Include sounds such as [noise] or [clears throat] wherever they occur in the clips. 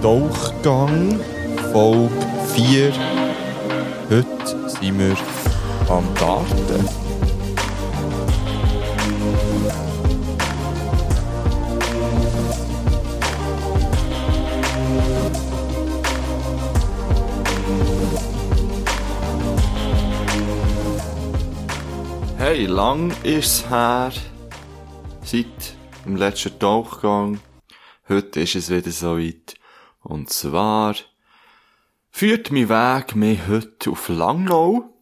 Tauchgang, Folge 4. Heute sind wir am Garten. Hey, lang ist's her seit dem letzten Tauchgang. Heute ist es wieder soweit. Und zwar führt mein Weg mich heute auf Langnau.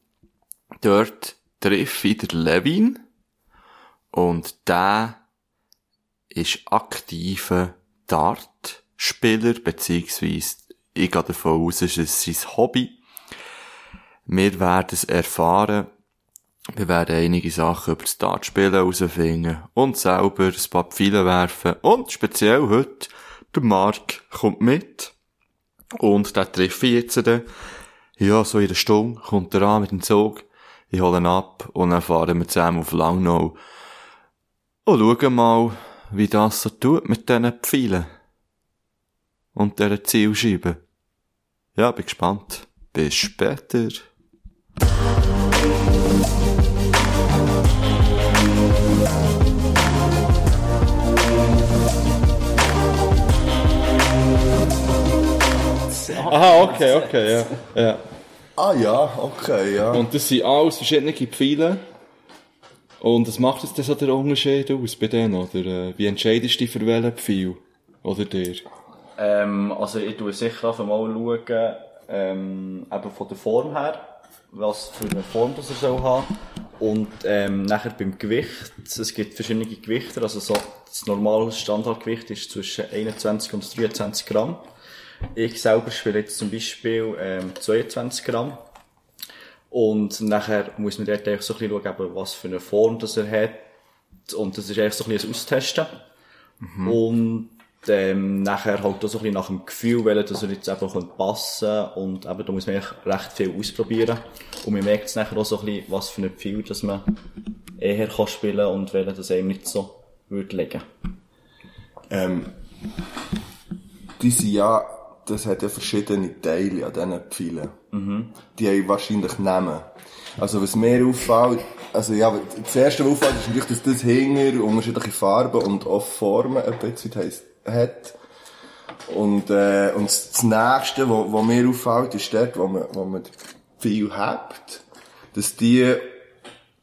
Dort treffe ich den Levin. Und der ist aktiver Dartspieler, beziehungsweise ich gehe davon aus, es ist sein Hobby. Wir werden es erfahren. Wir werden einige Sachen über das Dartspielen herausfinden und selber ein paar Pfeile werfen. Und speziell heute, der Mark kommt mit. Und der treffe ich jetzt. Ja, so in einer Stunde kommt er an mit dem Zug. Ich hole ihn ab und dann fahren wir zusammen auf Langnau. Und schauen mal, wie das so tut mit diesen Pfeilen. Und dieser Zielscheibe. Ja, bin gespannt. Bis später. Aha, okay, okay, ja. ja. Ah ja, okay, ja. Und das sind alles verschiedene Pfeile. Und was macht jetzt das so der Unterschied aus bei denen? Oder äh, wie entscheidest du dich für welchen Pfeil? Oder dir? Ähm, also ich tue sicher einfach mal schauen, ähm, eben von der Form her, was für eine Form das er soll haben. Und ähm, nachher beim Gewicht, es gibt verschiedene Gewichte, also so das normale Standardgewicht ist zwischen 21 und 23 Gramm. Ich selber spiele jetzt zum Beispiel ähm, 22 Gramm. Und nachher muss man dort eigentlich so ein bisschen schauen, eben, was für eine Form das er hat. Und das ist eigentlich so ein bisschen ein Austesten. Und ähm, nachher halt auch so ein bisschen nach dem Gefühl, weil dass er jetzt einfach passen könnte. Und eben, da muss man eigentlich recht viel ausprobieren. Und man merkt es nachher auch so ein bisschen, was für ein Gefühl, dass man eher kann spielen und welcher das einem nicht so würde legen. Ähm, die sind ja, das hat ja verschiedene Teile an diesen Pfeilen. Die haben wahrscheinlich Namen. Also was mir auffällt, also ja, das erste, was auffällt, ist natürlich, dass das Hinger unterschiedliche Farben und auch Formen ein bisschen hat. Und, äh, und das nächste, was, was mir auffällt, ist dort, wo man, wo man viel hat, dass die,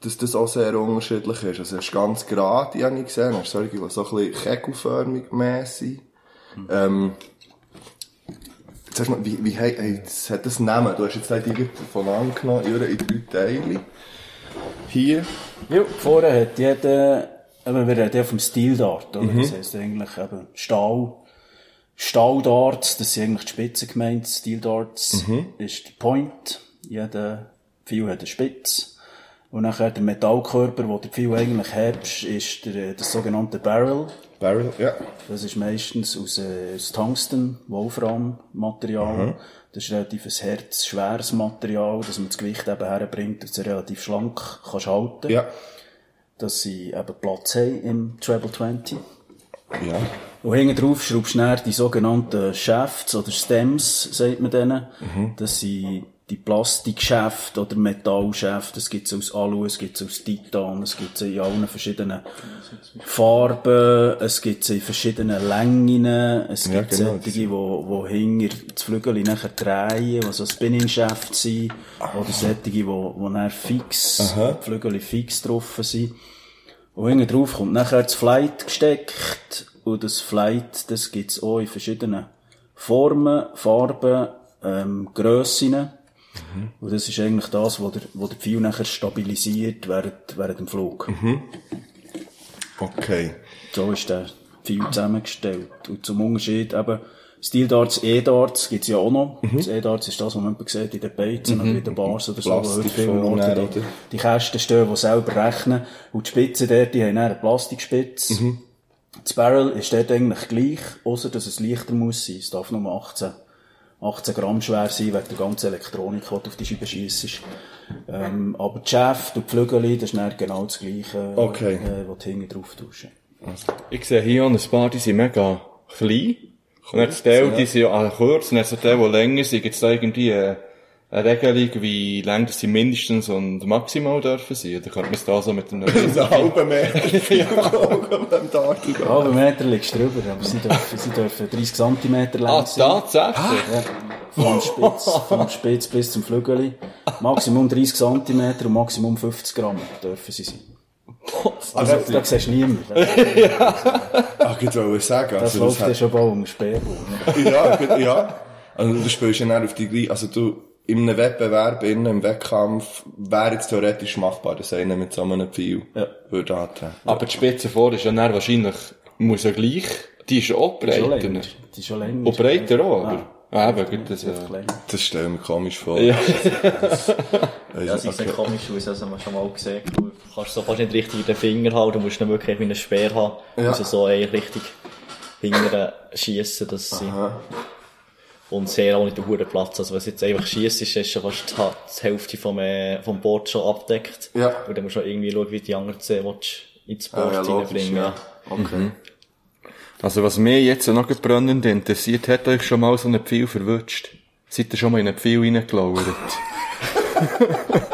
dass das auch sehr unterschiedlich ist. Also es ist ganz gerade, habe ich gesehen, es ist solche, die so ein bisschen kegelförmig mehr sind. Ähm, du mal, wie, wie, hey, das hat das Namen? Du hast jetzt halt irgendwie von angenommen, Jure, in drei Teile. Hier. Ja, vorher hat jeder, eben, wir reden ja vom Steel Dart, oder? Das heisst eigentlich eben Stahl, Stahldarts, das sind eigentlich die Spitzen gemeint. Steel Darts ist der Point. Jeder Pfeil hat eine Spitze. Und nachher der Metallkörper, wo der Pfeil eigentlich hat, ist der, das sogenannte Barrel. Barrel, ja. Das ist meistens aus, äh, aus Tungsten, Wolfram-Material. Das ist relativ ein Herz, schweres Material, dass man das Gewicht eben herbringt, dass es relativ schlank kannst halten Ja. dass sie eben Platz haben im Treble 20. Ja. Und hinten drauf schraubst du die sogenannten Shafts oder Stems, sagt man denen. Das sind die Plastikschäfte oder Metallschäfte. Es gibt aus Alu, es gibt aus Titan, es gibt in allen verschiedenen Farben, es gibt in verschiedenen Längen, es Ja, gibt genau, solche, wo, wo hinter das Flügel nachher drehen, was so Spinning-Schäfte sind, oder solche, wo, wo dann fix, die Flügel fix drauf sind. Und hinten drauf kommt nachher das Flight gesteckt. Und das Flight, das gibt's auch in verschiedenen Formen, Farben, ähm, Grössen. Und das ist eigentlich das, wo der, wo der Pfeil nachher stabilisiert während, während dem Flug. Okay. So ist der Pfeil zusammengestellt. Und zum Unterschied eben, Steel Darts, E-Darts gibt's ja auch noch. Das E-Darts ist das, was man sieht in den Beizen oder in den Bars oder so, wo heute viele Orte die, die Kästen stehen, die selber rechnen. Und die Spitzen dort, die haben eine Plastikspitze. Das Barrel ist dort eigentlich gleich, außer dass es leichter muss sein. Es darf nur 18, 18 Gramm schwer sein, wegen der ganzen Elektronik, die du auf die Scheibe schiessest. Ähm, aber die Schäfte und die Flügel, das ist dann genau das Gleiche, Okay. äh, was du hinten drauf tust. Ich sehe hier auch ein paar, die sind mega klein. Und dann die die sind ja kurz, und dann so die, die länger sind, gibt's da irgendwie äh, eine Regelung, wie lang das sie mindestens und maximal dürfen sein? Oder könnte man es da so mit einem [laughs] Einen halben Meter [laughs] ja. beim Darty gehen. Halben Meter liegst du drüber, aber sie dürfen, sie dürfen 30 cm lang Ah, sein. tatsächlich? Ja. Vom Spitz, vom Spitz bis zum Flügel. Maximum 30 cm und Maximum 50 Gramm dürfen sie sein. Also, da siehst du niemand. Das, Ah, ich wollte sagen, das also, läuft das ja schon bald um den Sperrbuch. ja, gut, ja. Also du spielst ja dann auf die gleiche, also du, in einem Wettbewerb, innen, im Wettkampf, wäre jetzt theoretisch machbar, dass einer mit so einem Pfeil Ja. würde antreten. Aber die Spitze vor ist ja dann wahrscheinlich, muss ja gleich, die ist ja auch Die ist schon breiter. Die ist schon länger. Und breiter auch, Ah. oder? Ah, eben, gut, das, Einfach äh. Das stelle ich mir komisch vor. ja. [laughs] Ja, sie sehen komisch aus, also man schon mal gesehen. Du kannst so fast nicht richtig in den Finger halten, du musst nicht wirklich wie einen Speer haben. Ja. Ja. Also so eigentlich richtig hinterher schiessen, dass sie... Und sehr auch nicht den hohen Platz. Also wenn es jetzt einfach schießt, ist ist schon fast die, Hälfte vom, äh, vom Board schon abdeckt. Ja. Und dann musst du irgendwie schauen, wie die anderen zehn willst ins Ah, Board ja, logisch, reinbringen. ja. Okay. Also was mich jetzt noch brennend interessiert, hat euch schon mal so einen Pfeil verwünscht? Seid ihr schon mal in einen Pfeil reingelauert? [laughs]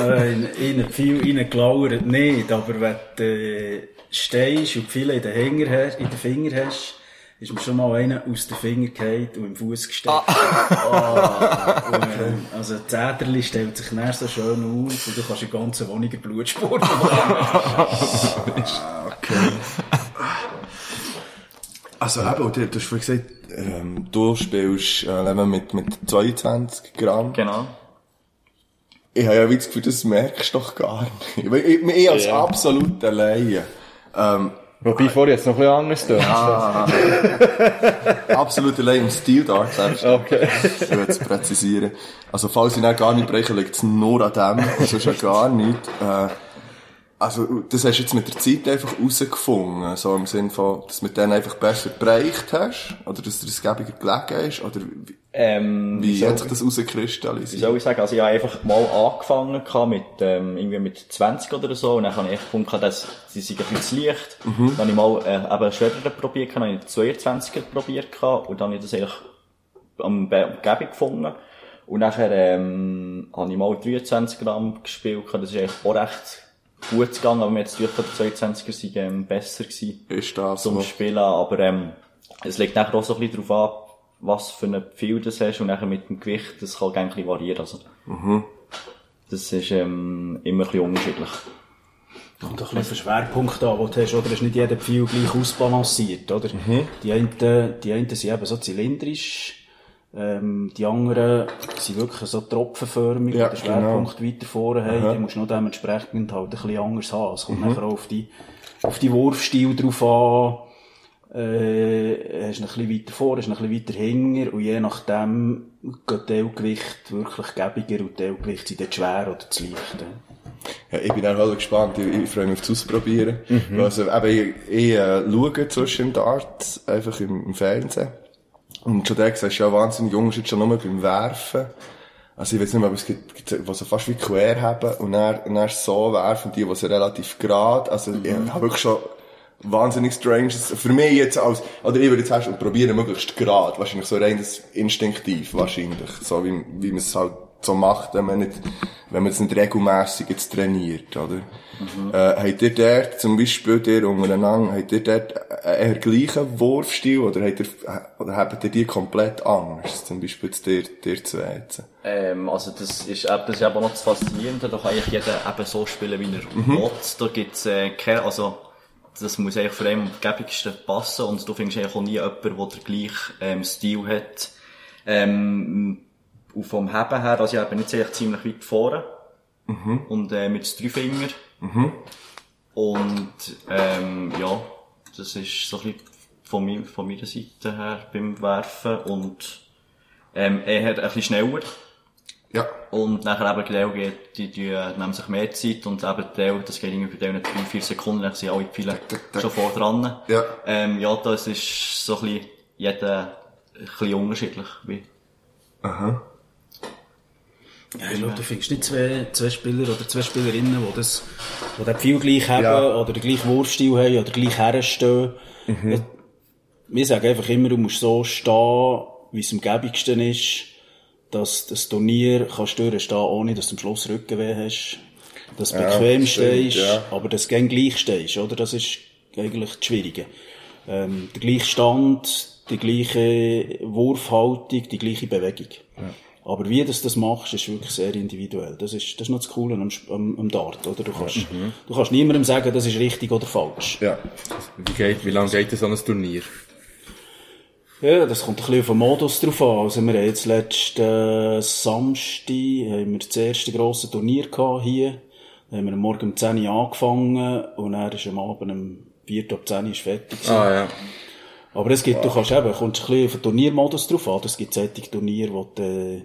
Äh, in, in einen Pfeil reingelauert nicht, aber wenn du äh, stehst und Pfeile in den, Hänger hast, in den Finger hast, ist mir schon mal einer aus den Finger gefallen und im Fuß gesteckt. Ah. und, [laughs] äh, also Zäderli stellt sich dann so schön auf und du kannst die ganze Wohnung eine Blutspur machen. [laughs] Also eben, du, du hast vorhin gesagt, ähm, du spielst äh, eben mit, mit 22 Gramm. Genau. Ich habe ja wie das Gefühl, das merkst du doch gar nicht. Weil Ich, ich als Ja. absoluter Laie. Ähm, Wobei vorher jetzt noch ein bisschen anders da. [laughs] absoluter Laie im Stil da, selbst. Okay. Ich will es präzisieren. Also, falls ich dann gar nicht breche, liegt es nur an dem, sonst ja gar nicht. Äh, also, das hast du jetzt mit der Zeit einfach rausgefunden, so im Sinn von, dass du mit denen einfach besser bereicht hast, oder dass dir das gäbiger gelegen ist, oder wie, Ähm, wie hat sich das Wie rauskristallisiert? soll ich sagen, also ich habe einfach mal angefangen mit, ähm, irgendwie mit 20 oder so, und dann habe ich echt gefunden, dass sie sind ein bisschen zu leicht. Dann habe ich mal, äh, eben einen schwereren probiert, dann habe ich 22er probiert und dann habe ich das eigentlich am Gäbig gefunden. Und nachher, ähm, habe ich mal 23 Gramm gespielt, das ist eigentlich auch recht gut gegangen, aber mir jetzt durch die 22er sind, ähm, besser gewesen Ist das zum so? Spielen, aber ähm, es liegt nachher auch so ein bisschen darauf an, was für ein Pfeil das hast und nachher mit dem Gewicht, das kann gerne ein bisschen variieren. Also, Das ist ähm, immer ein bisschen unterschiedlich. Und ein bisschen den Schwerpunkt an, den du hast, oder? Ist nicht jeder Pfeil gleich ausbalanciert, oder? Die einen, die einen sind eben so zylindrisch, ähm, die anderen sind wirklich so tropfenförmig, Ja, den Schwerpunkt weiter vorne haben, die musst du noch dementsprechend halt ein bisschen anders haben. Es kommt nachher auch auf die, auf die Wurfstil drauf an, äh, hast ein bisschen weiter vor, hast ein bisschen weiter hinter und je nachdem geht Teilgewicht wirklich gäbiger und Teilgewicht sind dann schwer oder zu leicht. ja. Ja, ich bin dann halt gespannt, ich, ich freue mich aufs Ausprobieren. Also, eben, ich, ich äh, schaue zwischen Darts, einfach im, im Fernsehen. Und schon da siehst du ja wahnsinnig Unterschied schon nur beim Werfen. Also ich weiß nicht mehr, aber es gibt, gibt die so fast wie quer haben und dann, dann so werfen, die, die so relativ gerade, also ich habe wirklich schon wahnsinnig strange, für mich jetzt als, oder ich würde jetzt erst probieren, möglichst gerade, wahrscheinlich so rein instinktiv, wahrscheinlich, so wie, wie man es halt so macht, wenn man nicht, wenn man es nicht regelmässig jetzt trainiert, oder? Äh, habt ihr dort, zum Beispiel, dir untereinander, habt ihr dort einen eher gleichen Wurfstil, oder habt ihr, oder habt ihr die komplett anders? Zum Beispiel jetzt dir, dir zwei jetzt. Ähm, also das ist, eben- das ist eben noch das Faszinierende, da kann eigentlich jeder eben so spielen, wie er will. Da gibt's äh, keine, also das muss eigentlich für einen am gäbigsten passen und du findest eigentlich auch nie jemanden, der den gleichen ähm, Stil hat. Ähm, und vom Heben her, also ich bin jetzt eigentlich ziemlich weit vorne. Und äh, mit drei Finger. Und ähm, ja, das ist so ein bisschen von, mir, von meiner Seite her beim Werfen und ähm, er hat ein bisschen schneller. Ja. Und nachher eben Gdell geht, die, die äh, nehmen sich mehr Zeit und eben Gdell, das geht irgendwie bei denen 3-4 Sekunden, dann sind alle Pfeile schon vor dran. Ja. Ähm, ja, das ist so ein bisschen, jeder ein bisschen unterschiedlich. Wie. Ja, ich glaube, du findest nicht zwei, zwei Spieler oder zwei Spielerinnen, die das, die den Pfeil gleich haben, Ja. oder den gleichen Wurfstil haben, oder gleich herstehen. Ja, wir sagen einfach immer, du musst so stehen, wie es am gäbigsten ist, dass das Turnier kannst du durchstehen, ohne dass du am Schluss Rückenweh hast. Dass du bequem stimmt, stehst, ja. aber dass du gleich stehst, oder? Das ist eigentlich das Schwierige. Ähm, der gleiche Stand, die gleiche Wurfhaltung, die gleiche Bewegung. Aber wie du das machst, ist wirklich sehr individuell. Das ist, das ist noch das Coole am, am, am Dart, oder? Du kannst, du kannst niemandem sagen, das ist richtig oder falsch. Ja. Wie geht, wie lange geht so ein Turnier? Ja, das kommt ein bisschen auf den Modus drauf an. Also wir haben jetzt letzten äh, Samstag haben wir das erste grosse Turnier gehabt hier. Da haben wir am Morgen um 10 Uhr angefangen und dann ist am Abend um 4 Uhr ab 10 Uhr fertig gewesen. Ah, ja. Aber es gibt, du kannst eben, kommst ein bisschen auf den Turniermodus drauf an. Es gibt solche Turniere, wo du äh,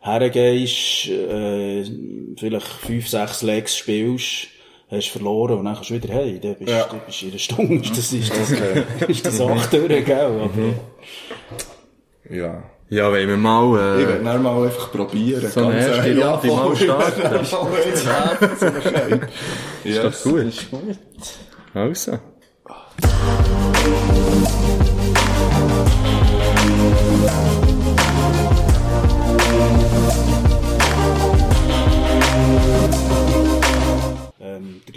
hergehst, äh, vielleicht fünf, sechs Legs spielst, hast verloren und dann kannst du wieder hey, dann bist, Ja. dann bist du in einer Stunde, ist das, ist das, [laughs] ist das acht durch, gell? Aber, Ja. Ja, wenn wir mal, Ich äh, werde dann mal einfach probieren. So eine ganz erste. Runde voll. mal starten. [laughs] Ja, eins werden, so eine Scheibe. ist Yes. gut. Also.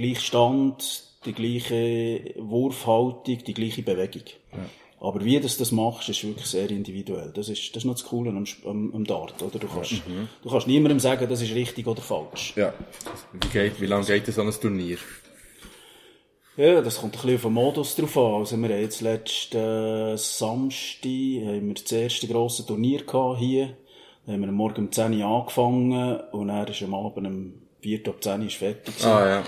Gleiche Stand, die gleiche Wurfhaltung, die gleiche Bewegung. Aber wie du das machst, ist wirklich sehr individuell. Das ist, das ist noch das Coole am, am, am Dart, oder? Du kannst, du kannst niemandem sagen, das ist richtig oder falsch. Ja. Wie geht, wie lange geht so ein Turnier? Ja, das kommt ein bisschen auf den Modus drauf an. Also wir haben jetzt letzten äh, Samstag haben wir das erste grosse Turnier gehabt hier. Da haben wir am Morgen um 10 Uhr angefangen und dann ist am Abend um 4 Uhr ab 10 Uhr fertig. Ah, ja.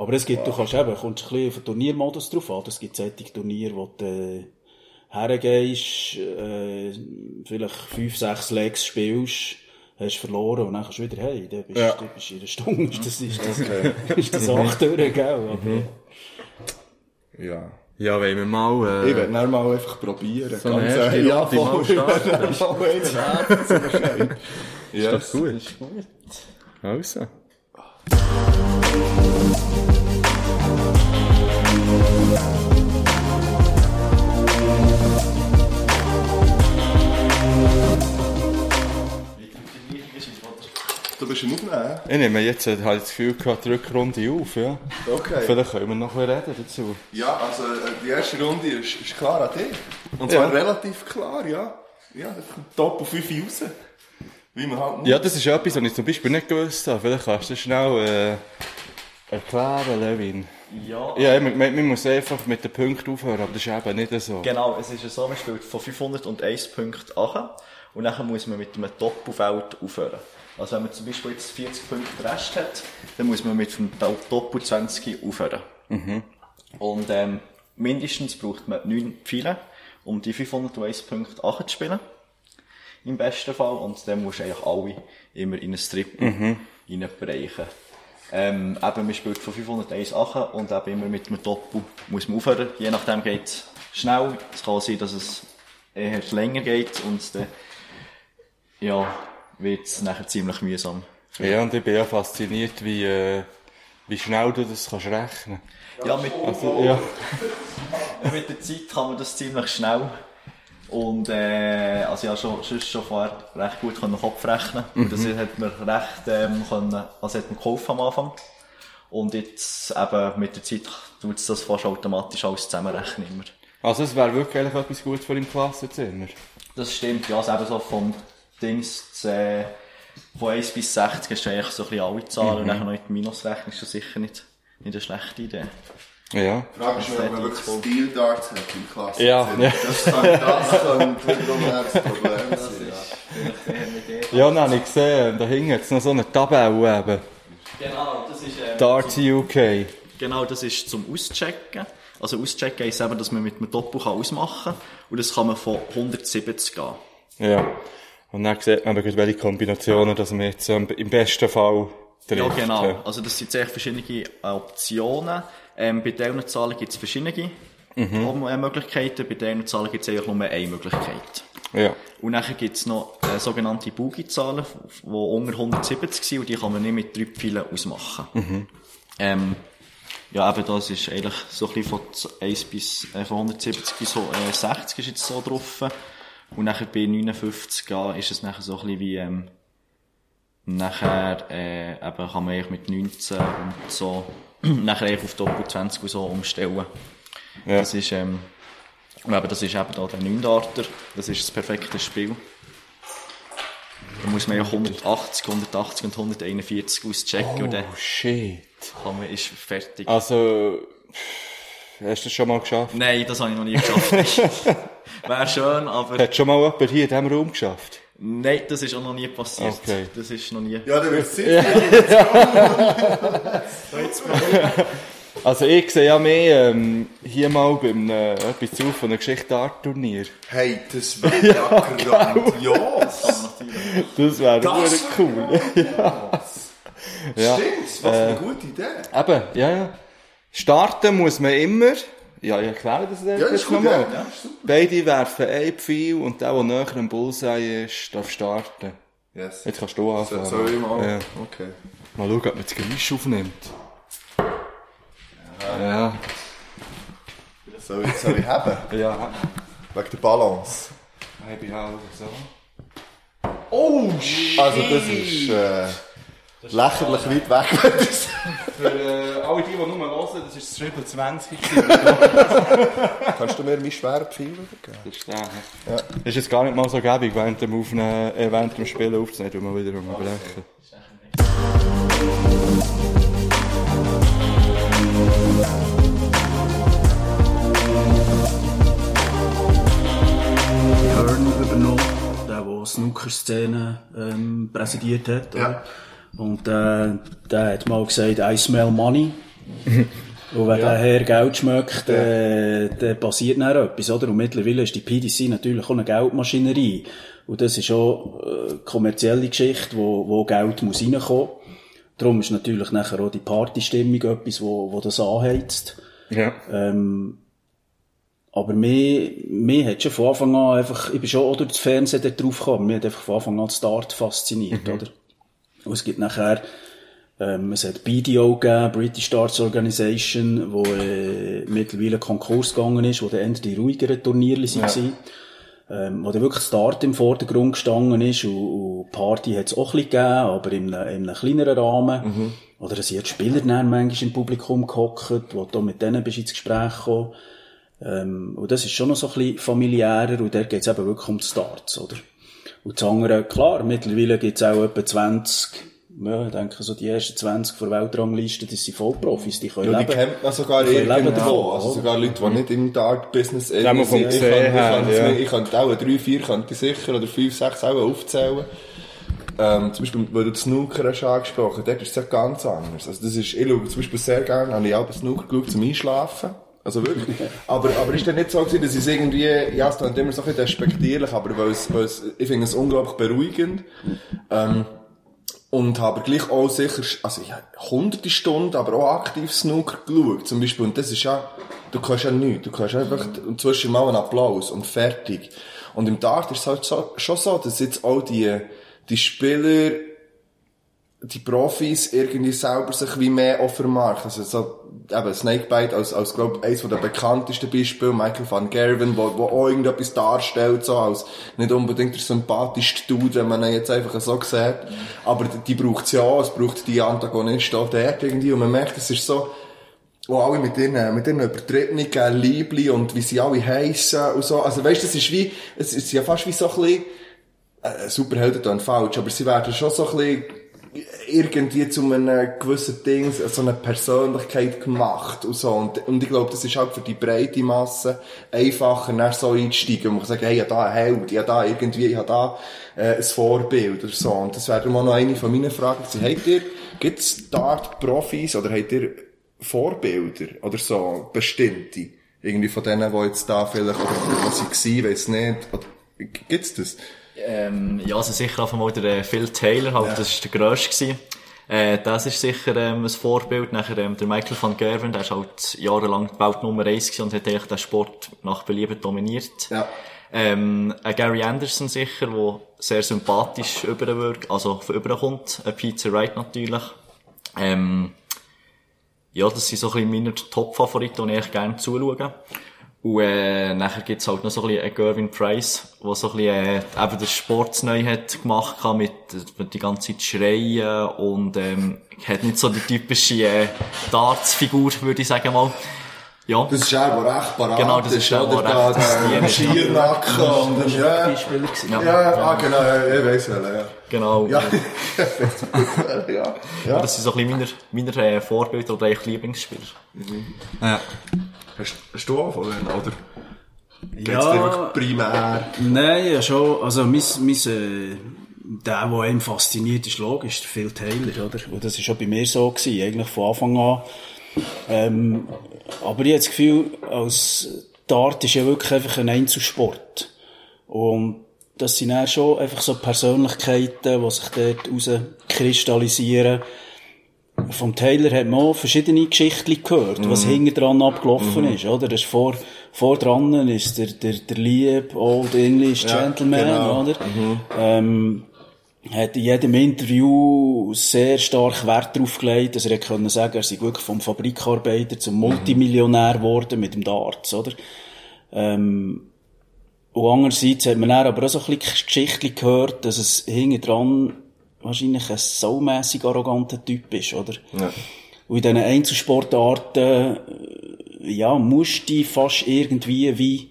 Aber es gibt, du kannst eben, kommst ein bisschen auf den Turniermodus drauf an. Es gibt solche Turniere, wo du äh, hergehst, äh, vielleicht fünf, sechs Legs spielst, hast verloren und dann kannst du wieder, hey, dann bist, Ja. dann bist du in einer Stunde, ist das, ist das, [laughs] ist das acht durch, gell? Aber, Ja. Ja, wenn wir mal, Ich äh, werde dann mal einfach probieren. So ganz ehrlich. Ja, voll. Ich werde dann mal eine Scheibe. ist Yes. doch gut. Also. Bist im Aufnehmen? Ich nehme jetzt äh, halt das Gefühl gehabt, die Rückrunde auf, ja. Okay. Vielleicht können wir noch ein bisschen reden dazu. Ja, also äh, die erste Runde ist, ist klar an dich. Und zwar Ja. relativ klar, ja. Ja, das kommt Top auf 5 raus. Wie man halt muss. Ja, das ist etwas, was ich zum Beispiel nicht gewusst habe. Vielleicht kannst du das schnell äh, erklären, Levin. Ja, Ja, man, man, man muss einfach mit den Punkten aufhören, aber das ist eben nicht so. genau. Es ist ja so, man spielt von 501 Punkten an und dann muss man mit einem Doppelfeld aufhören. Also wenn man zum Beispiel jetzt 40 Punkte Rest hat, dann muss man mit dem Doppel 20 aufhören. Und ähm, mindestens braucht man 9 Pfeile, um die 501 Punkte anzuspielen. Im besten Fall. Und dann musst du eigentlich alle immer in einen Strip reinbrechen. Ähm, eben, man spielt von 501 an und eben immer mit einem Doppel muss man aufhören. Je nachdem geht es schnell. Es kann sein, dass es eher länger geht und dann, ja, wird es nachher ziemlich mühsam. Ja, und ich bin ja fasziniert, wie, äh, wie schnell du das kannst rechnen. Ja, mit, Also, ja. [laughs] mit der Zeit kann man das ziemlich schnell. Und, äh, also ja, schon, sonst schon vorher recht gut können Kopf rechnen. Und das hat man recht, ähm, können, also hat man geholfen am Anfang. Und jetzt eben mit der Zeit tut es das fast automatisch alles zusammenrechnen immer. Also es wäre wirklich etwas Gutes für im Klassenzimmer. Das stimmt, ja, also eben so vom Dings, äh, von 1 bis 60 hast du eigentlich so ein bisschen alle Zahlen und dann noch in die Minus rechnen, ist das sicher nicht, nicht eine schlechte Idee. Ja. Die Frage ist, wenn man wirklich Steel Darts hat im Klasse. Ja, ja. Das kann, [laughs] das das Problem sein. Ja. Ja, habe ich gesehen, da hat es noch so eine Tabelle eben. Genau, das ist, ähm, Darts UK. Genau, das ist zum Auschecken. Also auschecken heisst eben, dass man mit einem Doppel kann ausmachen kann. Und das kann man von 170 gehen. Ja. Und dann sieht man aber, welche Kombinationen, dass man jetzt ähm, im besten Fall trifft. Ja, genau. Also das sind sehr verschiedene äh, Optionen. Ähm, bei diesen Zahlen gibt es verschiedene Mhm. äh, Möglichkeiten. Bei diesen Zahlen gibt es eigentlich nur eine Möglichkeit. Ja. Und dann gibt es noch äh, sogenannte Boogie-Zahlen, die unter 170 sind und die kann man nicht mit drei Pfeilen ausmachen. Ähm, ja, eben das ist eigentlich so ein bisschen von 1 bis, äh, von 170 bis so, äh, 60 ist jetzt so drauf. Und nachher bei 59 ja, ist es nachher so ein bisschen wie, ähm, nachher, äh, eben kann man eigentlich mit 19 und so, [clears throat] nachher eigentlich auf Doppel 20 und so umstellen. Ja. Das ist, ähm, und eben, das ist eben da der 9 Darter. Das ist das perfekte Spiel. Da muss man ja 180, 180 und 141 auschecken und dann Oh, shit. kann man, ist fertig. Also, hast du das schon mal geschafft? Nein, das habe ich noch nie geschafft. [laughs] Wäre schön, aber Hat schon mal jemand hier in diesem Raum geschafft? nein, das ist auch noch nie passiert. Okay. Das ist noch nie. Ja, dann wird es sicher. [laughs] Also ich sehe ja mehr ähm, hier mal beim äh, etwas zu von einem Geschichte-Art-Turnier. Hey, das [laughs] wäre ja grandios. Das wäre wirklich cool. Ja. Stimmt, was eine gute Idee. Eben, ja, ja. Starten muss man immer. Ja, ich erkläre das Ja, jetzt das ist gut, nochmal. ja. Ja. Beide werfen ein Pfeil und der, der näher am Bullseye ist, darf starten. Yes. Jetzt kannst du anfangen. So, soll ich mal? Ja. Okay. Mal schauen, ob man das Geräusch aufnimmt. Ja. Soll ich, soll ich haben? [laughs] Ja. Wegen der Balance. Ich bin auch so. Oh, Also, das ist, äh, lächerlich weit weg, wenn das [laughs] Für äh, alle die, die nur hören, das ist das Triple [laughs] 20 Kannst du mir meinen schweren Pfeil übergeben? Das ist der. Ja. Ist jetzt gar nicht mal so gäbig, während dem, Aufnehmen, äh, während dem Spielen aufzunehmen, tun wir wieder unterbrechen. Hearn übernommen, der, der Snooker-Szene ähm, präsidiert hat. Ja. Und äh, der hat mal gesagt, I smell money. Und wenn der Herr Geld schmeckt, äh, dann passiert dann etwas, oder? Und mittlerweile ist die PDC natürlich auch eine Geldmaschinerie. Und das ist auch äh, kommerzielle Geschichte, wo, wo Geld muss reinkommen. Darum ist natürlich nachher auch die Partystimmung etwas, wo, wo das anheizt. Ja. Ähm, aber mir, mir hat schon von Anfang an einfach, ich bin schon auch durch das Fernsehen dort drauf gekommen, mir hat einfach von Anfang an Start fasziniert, oder? Und es gibt nachher, ähm, es hat BDO gegeben, British Darts Organization, wo äh, mittlerweile Konkurs gegangen ist, wo dann eher die ruhigeren Turniere waren. Ähm, wo dann wirklich Start im Vordergrund gestanden ist und, und Party hat es auch ein bisschen gegeben, aber in einem, in einem kleineren Rahmen. Oder es sind Spieler dann manchmal im Publikum gehockt, wo du mit denen bist ins Gespräch gekommen. Ähm, und das ist schon noch so ein bisschen familiärer und da geht es eben wirklich um die Starts, oder? Und das andere, klar, mittlerweile gibt es auch etwa 20, ja, ich denke so die ersten 20 von der Weltrangliste, das sind Vollprofis, die können Ja, die leben. kennt man sogar Die irgendwo. davon, Also sogar Leute, die nicht im Dart-Business Die man vom Ich ich ja. Ich könnte auch drei, vier könnte ich sicher, oder fünf, sechs auch aufzählen. Ähm, zum Beispiel, weil du das Snooker hast angesprochen, dort ist es ja ganz anders. Also das ist, ich schaue zum Beispiel sehr gerne, habe ich auch Snooker geschaut zum Einschlafen. Also wirklich. Aber, aber ist dann nicht so gewesen, dass es irgendwie, ja, es klingt immer so ein bisschen despektierlich, aber weil es, weil es, ich finde es unglaublich beruhigend. Ähm, und habe gleich auch sicher, also ich habe hunderte Stunden, aber auch aktiv Snooker geschaut, zum Beispiel. Und das ist ja, du kannst ja nichts. Du kannst einfach inzwischen mal einen Applaus und fertig. Und im Dart ist es halt so, schon so, dass jetzt auch die, die Spieler, die Profis irgendwie selber sich wie mehr auf dem Markt. Also so, eben Snakebite als, als glaub, eines der bekanntesten Beispiele, Michael van Gerwen, wo, wo auch irgendetwas darstellt, so als nicht unbedingt der sympathischste Dude, wenn man ihn jetzt einfach so sieht. Aber die, die braucht's ja, es braucht die Antagonisten auch dort irgendwie, und man merkt, es ist so, wo alle mit ihren, mit ihren übertriebenen Liebli und wie sie alle heissen und so. Also weißt, das ist wie, es ist ja fast wie so ein bisschen, äh, Superhelden dann falsch, aber sie werden schon so ein bisschen irgendwie zu einem gewissen Ding, so eine Persönlichkeit gemacht und so. Und, und ich glaube, das ist halt für die breite Masse einfacher, dann so einzusteigen. Man kann sagen, hey, ich habe da einen Held, ich habe da irgendwie, ich habe da äh, ein Vorbild oder so. Und das wäre mal noch eine von meinen Fragen. gewesen. Habt ihr, gibt's Dart-Profis oder habt ihr Vorbilder oder so, bestimmte? Irgendwie von denen, die jetzt da vielleicht, oder was sie waren, weiss nicht. Gibt's das? Ähm, ja, also sicher auf einmal der äh, Phil Taylor, halt, das ist der grösste gewesen. Äh, das ist sicher ähm, ein Vorbild. Nachher ähm, der Michael van Gerwen, der ist halt jahrelang die Welt Nummer 1 gewesen und hat eigentlich den Sport nach Belieben dominiert. Ja. Ähm, ein Gary Anderson sicher, der sehr sympathisch überwirkt, also von überkommt. Ein Peter Wright natürlich. Ähm, ja, das sind so ein bisschen meine Top-Favoriten, die ich gerne zuschaue. Und äh, nachher gibt's halt noch so ein bisschen einen Gervin Price, der so ein bisschen äh, eben den Sport neu hat gemacht hat, mit, mit die ganze Zeit schreien und ähm, hat nicht so die typische äh, Darts-Figur, würde ich sagen mal. Ja. Das ist auch, recht parat Genau, das ist auch, Da, recht der ist. Schiernacken und dann, ja. Ja. Ja, ah, genau, ja, ich weiss wel, ja. Genau. Ja. ja. [laughs] Ja. Das sind so ein bisschen meine, meine äh, Vorbilder oder eigentlich Lieblingsspieler. Ja. Hast, hast du auch von denen, oder? Geht's Ja. dir wirklich primär? Nein, ja schon. Also, mein, mein, äh, der, der einem fasziniert, ist logisch, der Phil Taylor, oder? Und das war schon bei mir so gewesen, eigentlich von Anfang an. Ähm, aber ich habe das Gefühl, als Dart ist ja wirklich einfach ein Einzelsport. Und das sind dann schon einfach so Persönlichkeiten, die sich dort rauskristallisieren. Vom Taylor hat man auch verschiedene Geschichten gehört, was hinten dran abgelaufen ist, oder? Das ist vor, vor dran ist der, der, der lieb Old English Ja, Gentleman, genau. oder? Ähm, hat in jedem Interview sehr stark Wert darauf gelegt, dass er können sagen, er sei wirklich vom Fabrikarbeiter zum Multimillionär geworden mit dem Darts, oder? Ähm, und andererseits hat man dann aber auch so ein bisschen Geschichten gehört, dass es hinten dran wahrscheinlich ein saumässig arroganter Typ ist, oder? Ja. Und in diesen Einzelsportarten, ja, musst du fast irgendwie wie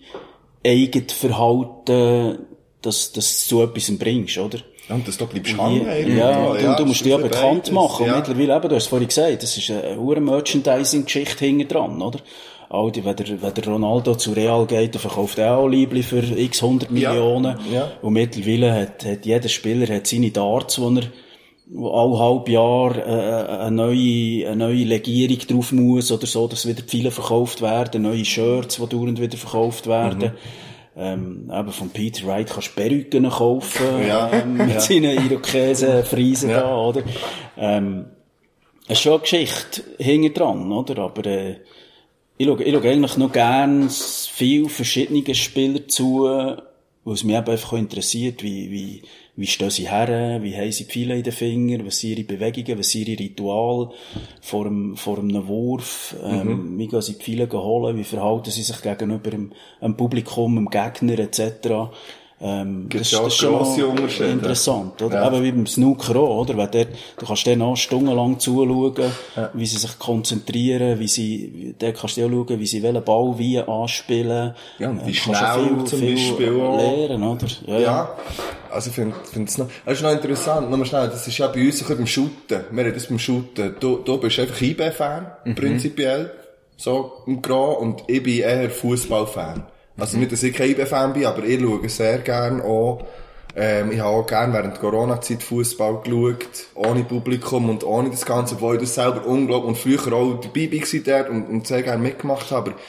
eigen verhalten, dass, dass du zu etwas bringst, oder? Ja, und das da bleibst du Und hängen. Ja, du, du musst dich ja bekannt machen. Und mittlerweile eben, du hast es vorhin gesagt, das ist eine hohe Merchandising-Geschichte hinten dran, oder? All die, wenn der, wenn der Ronaldo zu Real geht, dann verkauft er auch Liebli für x 100 Ja, Millionen. ja. Und mittlerweile hat, hat jeder Spieler hat seine Darts, wo er wo alle halb Jahr äh, eine neue, eine neue Legierung drauf muss oder so, dass wieder viele verkauft werden, neue Shirts, die dauernd wieder verkauft werden. Ähm, eben von Peter Wright kannst du Perücken kaufen, Ja. ähm, [laughs] mit Ja. seinen Irokesen, Friesen Ja. da, oder? Ähm, es ist schon eine Geschichte hinten dran, oder? Aber, äh, ich schaue, ich schaue eigentlich noch gern viel verschiedene Spieler zu, weil es mich eben einfach interessiert, wie, wie, wie stehen sie her, wie haben sie die Pfeile in den Fingern, was sind ihre Bewegungen, was sind ihre Rituale vor einem, vor einem Wurf, ähm, wie gehen sie die Pfeile holen, wie verhalten sie sich gegenüber dem, dem Publikum, dem Gegner etc. Ähm, Gibt's das, ja das ist auch schon interessant, oder? Ja. Eben wie beim Snooker auch, oder? Wenn der, du kannst denen auch stundenlang zuschauen, wie sie sich konzentrieren, wie sie, wie- dort kannst du auch schauen, wie sie welchen Ball wie anspielen. Ja, und wie Äh, du kannst auch schnell zum Beispiel auch. lernen, oder? Ja, also ich finde es noch, das ist noch interessant, nochmal schnell, das ist ja bei uns ein bisschen beim Shooten, wir haben das beim Shooten, du, du bist einfach IB-Fan, prinzipiell, so im Gros, und ich bin eher Fußballfan. Also nicht, dass ich kein IB-Fan bin, aber ich schaue sehr gern auch, ähm, ich habe auch gern während der Corona-Zeit Fußball geschaut, ohne Publikum und ohne das Ganze, obwohl ich das selber unglaublich, und früher auch dabei war und, und sehr gerne mitgemacht habe, aber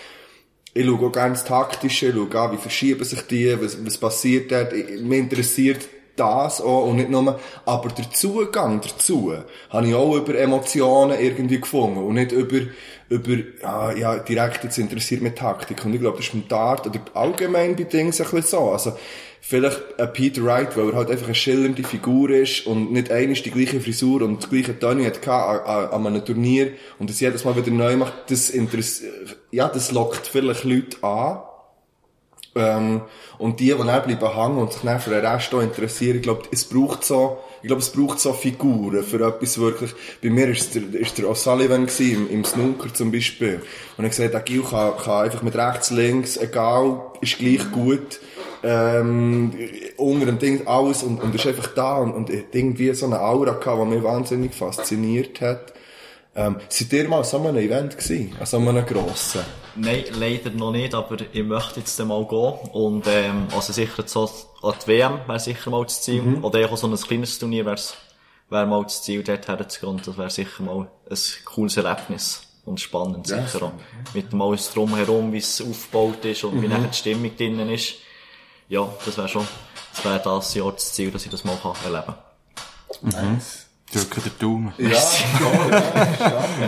ich schaue auch gerne das Taktische, ich schaue an, wie verschieben sich die, was, was passiert dort. Ich, mich interessiert das auch und nicht nur, aber der Zugang dazu habe ich auch über Emotionen irgendwie gefunden und nicht über, über, ja, ja, direkt jetzt interessiert mich Taktik. Und ich glaube, das ist beim Dart oder allgemein bei Dingen ein bisschen so. Also, vielleicht ein Peter Wright, weil er halt einfach eine schillernde Figur ist und nicht einmal die gleiche Frisur und das gleiche Tony hat an, an einem Turnier und das jedes Mal wieder neu macht, das interessiert, ja, das lockt vielleicht Leute an. Ähm, und die, die dann bleiben hängen und sich dann für den Rest auch interessieren, ich glaube, es braucht so, ich glaube, es braucht so Figuren für etwas wirklich. Bei mir ist der, ist der O'Sullivan gewesen, im, im Snooker zum Beispiel. Und ich gesagt, der Gil kann, kann einfach mit rechts, links, egal, ist gleich gut, ähm, unter dem Ding alles und, und ist einfach da und, und irgendwie so eine Aura gehabt, die mich wahnsinnig fasziniert hat. Ähm, seid ihr mal an so einem Event gewesen? An so einem grossen? Nein, leider noch nicht, aber ich möchte jetzt mal gehen. Und, ähm, also sicher so, an die WM wäre sicher mal das Ziel. Oder auch so ein kleines Turnier wäre wär mal das Ziel, dort herzugehen. Das wäre sicher mal ein cooles Erlebnis. Und spannend Ja, sicher auch. Mit dem alles drumherum, wie es aufgebaut ist und wie nachher die Stimmung drinnen ist. Ja, das wäre schon, das wäre das Jahr das Ziel, dass ich das mal kann erleben kann. Nice. Drücken den Daumen. Ja,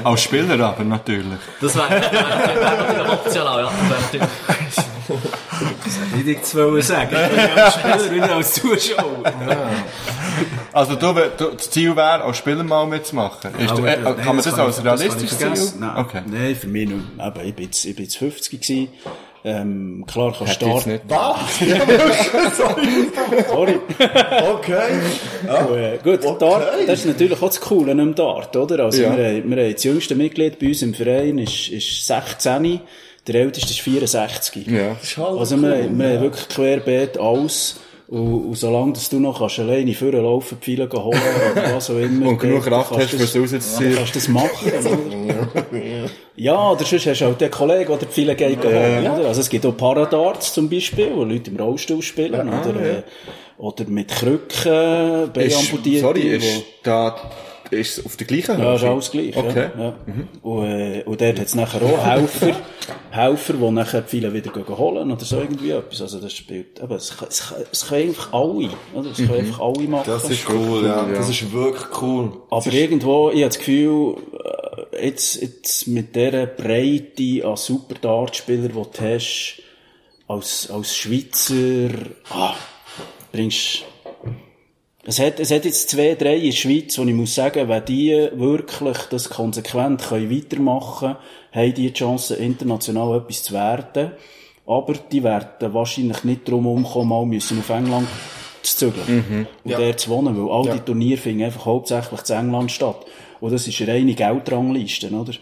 Als Spieler aber natürlich. Das wäre wär, wär, [laughs] wär natürlich optional, ja. Das wäre natürlich Ich wollte sagen. Ich bin als Spieler und als Zuschauer. Also du, du, das Ziel wäre, als Spieler mal mitzumachen. Ist, Aber, äh, kann nein, man das, kann als realistisches. Ziel? Nein, Okay. nein, für mich nicht. Aber ich bin jetzt, ich bin jetzt 50 gewesen. Ähm, klar, kannst jetzt starten. nicht. Was? [laughs] Sorry. Okay. Und, äh, gut, Dart, das ist natürlich auch das Coole am Dart, oder? Also, Ja. wir, haben- wir haben das jüngste Mitglied bei uns im Verein ist, ist 16, der älteste ist 64. Ja. halt Also, wir, haben- wir haben wirklich querbeet alles. Und, und solange dass du noch kannst alleine vorlaufen, die Pfeile holen oder was auch immer. [laughs] Und genug Kraft kannst hast, das- rauszuziehen. dann kannst du das machen? [laughs] Ja, oder sonst hast du halt den Kollegen, der die Pfeile geht holen, oder? Also es gibt auch Paradarts zum Beispiel, wo Leute im Rollstuhl spielen, oder, äh, oder mit Krücken, Beinamputierte. Ist, sorry, ist da, ist es auf der gleichen ja, ist Höhe? alles gleich. Okay. Ja, ja. Und, äh, und dort hat es nachher auch Helfer, [laughs] Helfer, die nachher die Pfeile wieder holen oder so irgendwie etwas. Also das spielt, aber es, es, kann- es können einfach alle, oder? Es können einfach alle machen. Das ist cool, ja. Das ist wirklich cool. Aber irgendwo, ich habe das Gefühl, äh, jetzt, jetzt mit dieser Breite an super Dartspielern, die du hast, als, als Schweizer, ah, bringst, es hat, es hat jetzt zwei, drei in der Schweiz, wo ich muss sagen, wenn die wirklich das konsequent können weitermachen können, haben die die Chance, international etwas zu werden. Aber die werden wahrscheinlich nicht drum umkommen, mal müssen auf England zu zügeln. Und Ja. dort zu wohnen, weil all Ja. die Turniere finden einfach hauptsächlich zu England statt. Und das ist eine reine Geldrangliste, oder?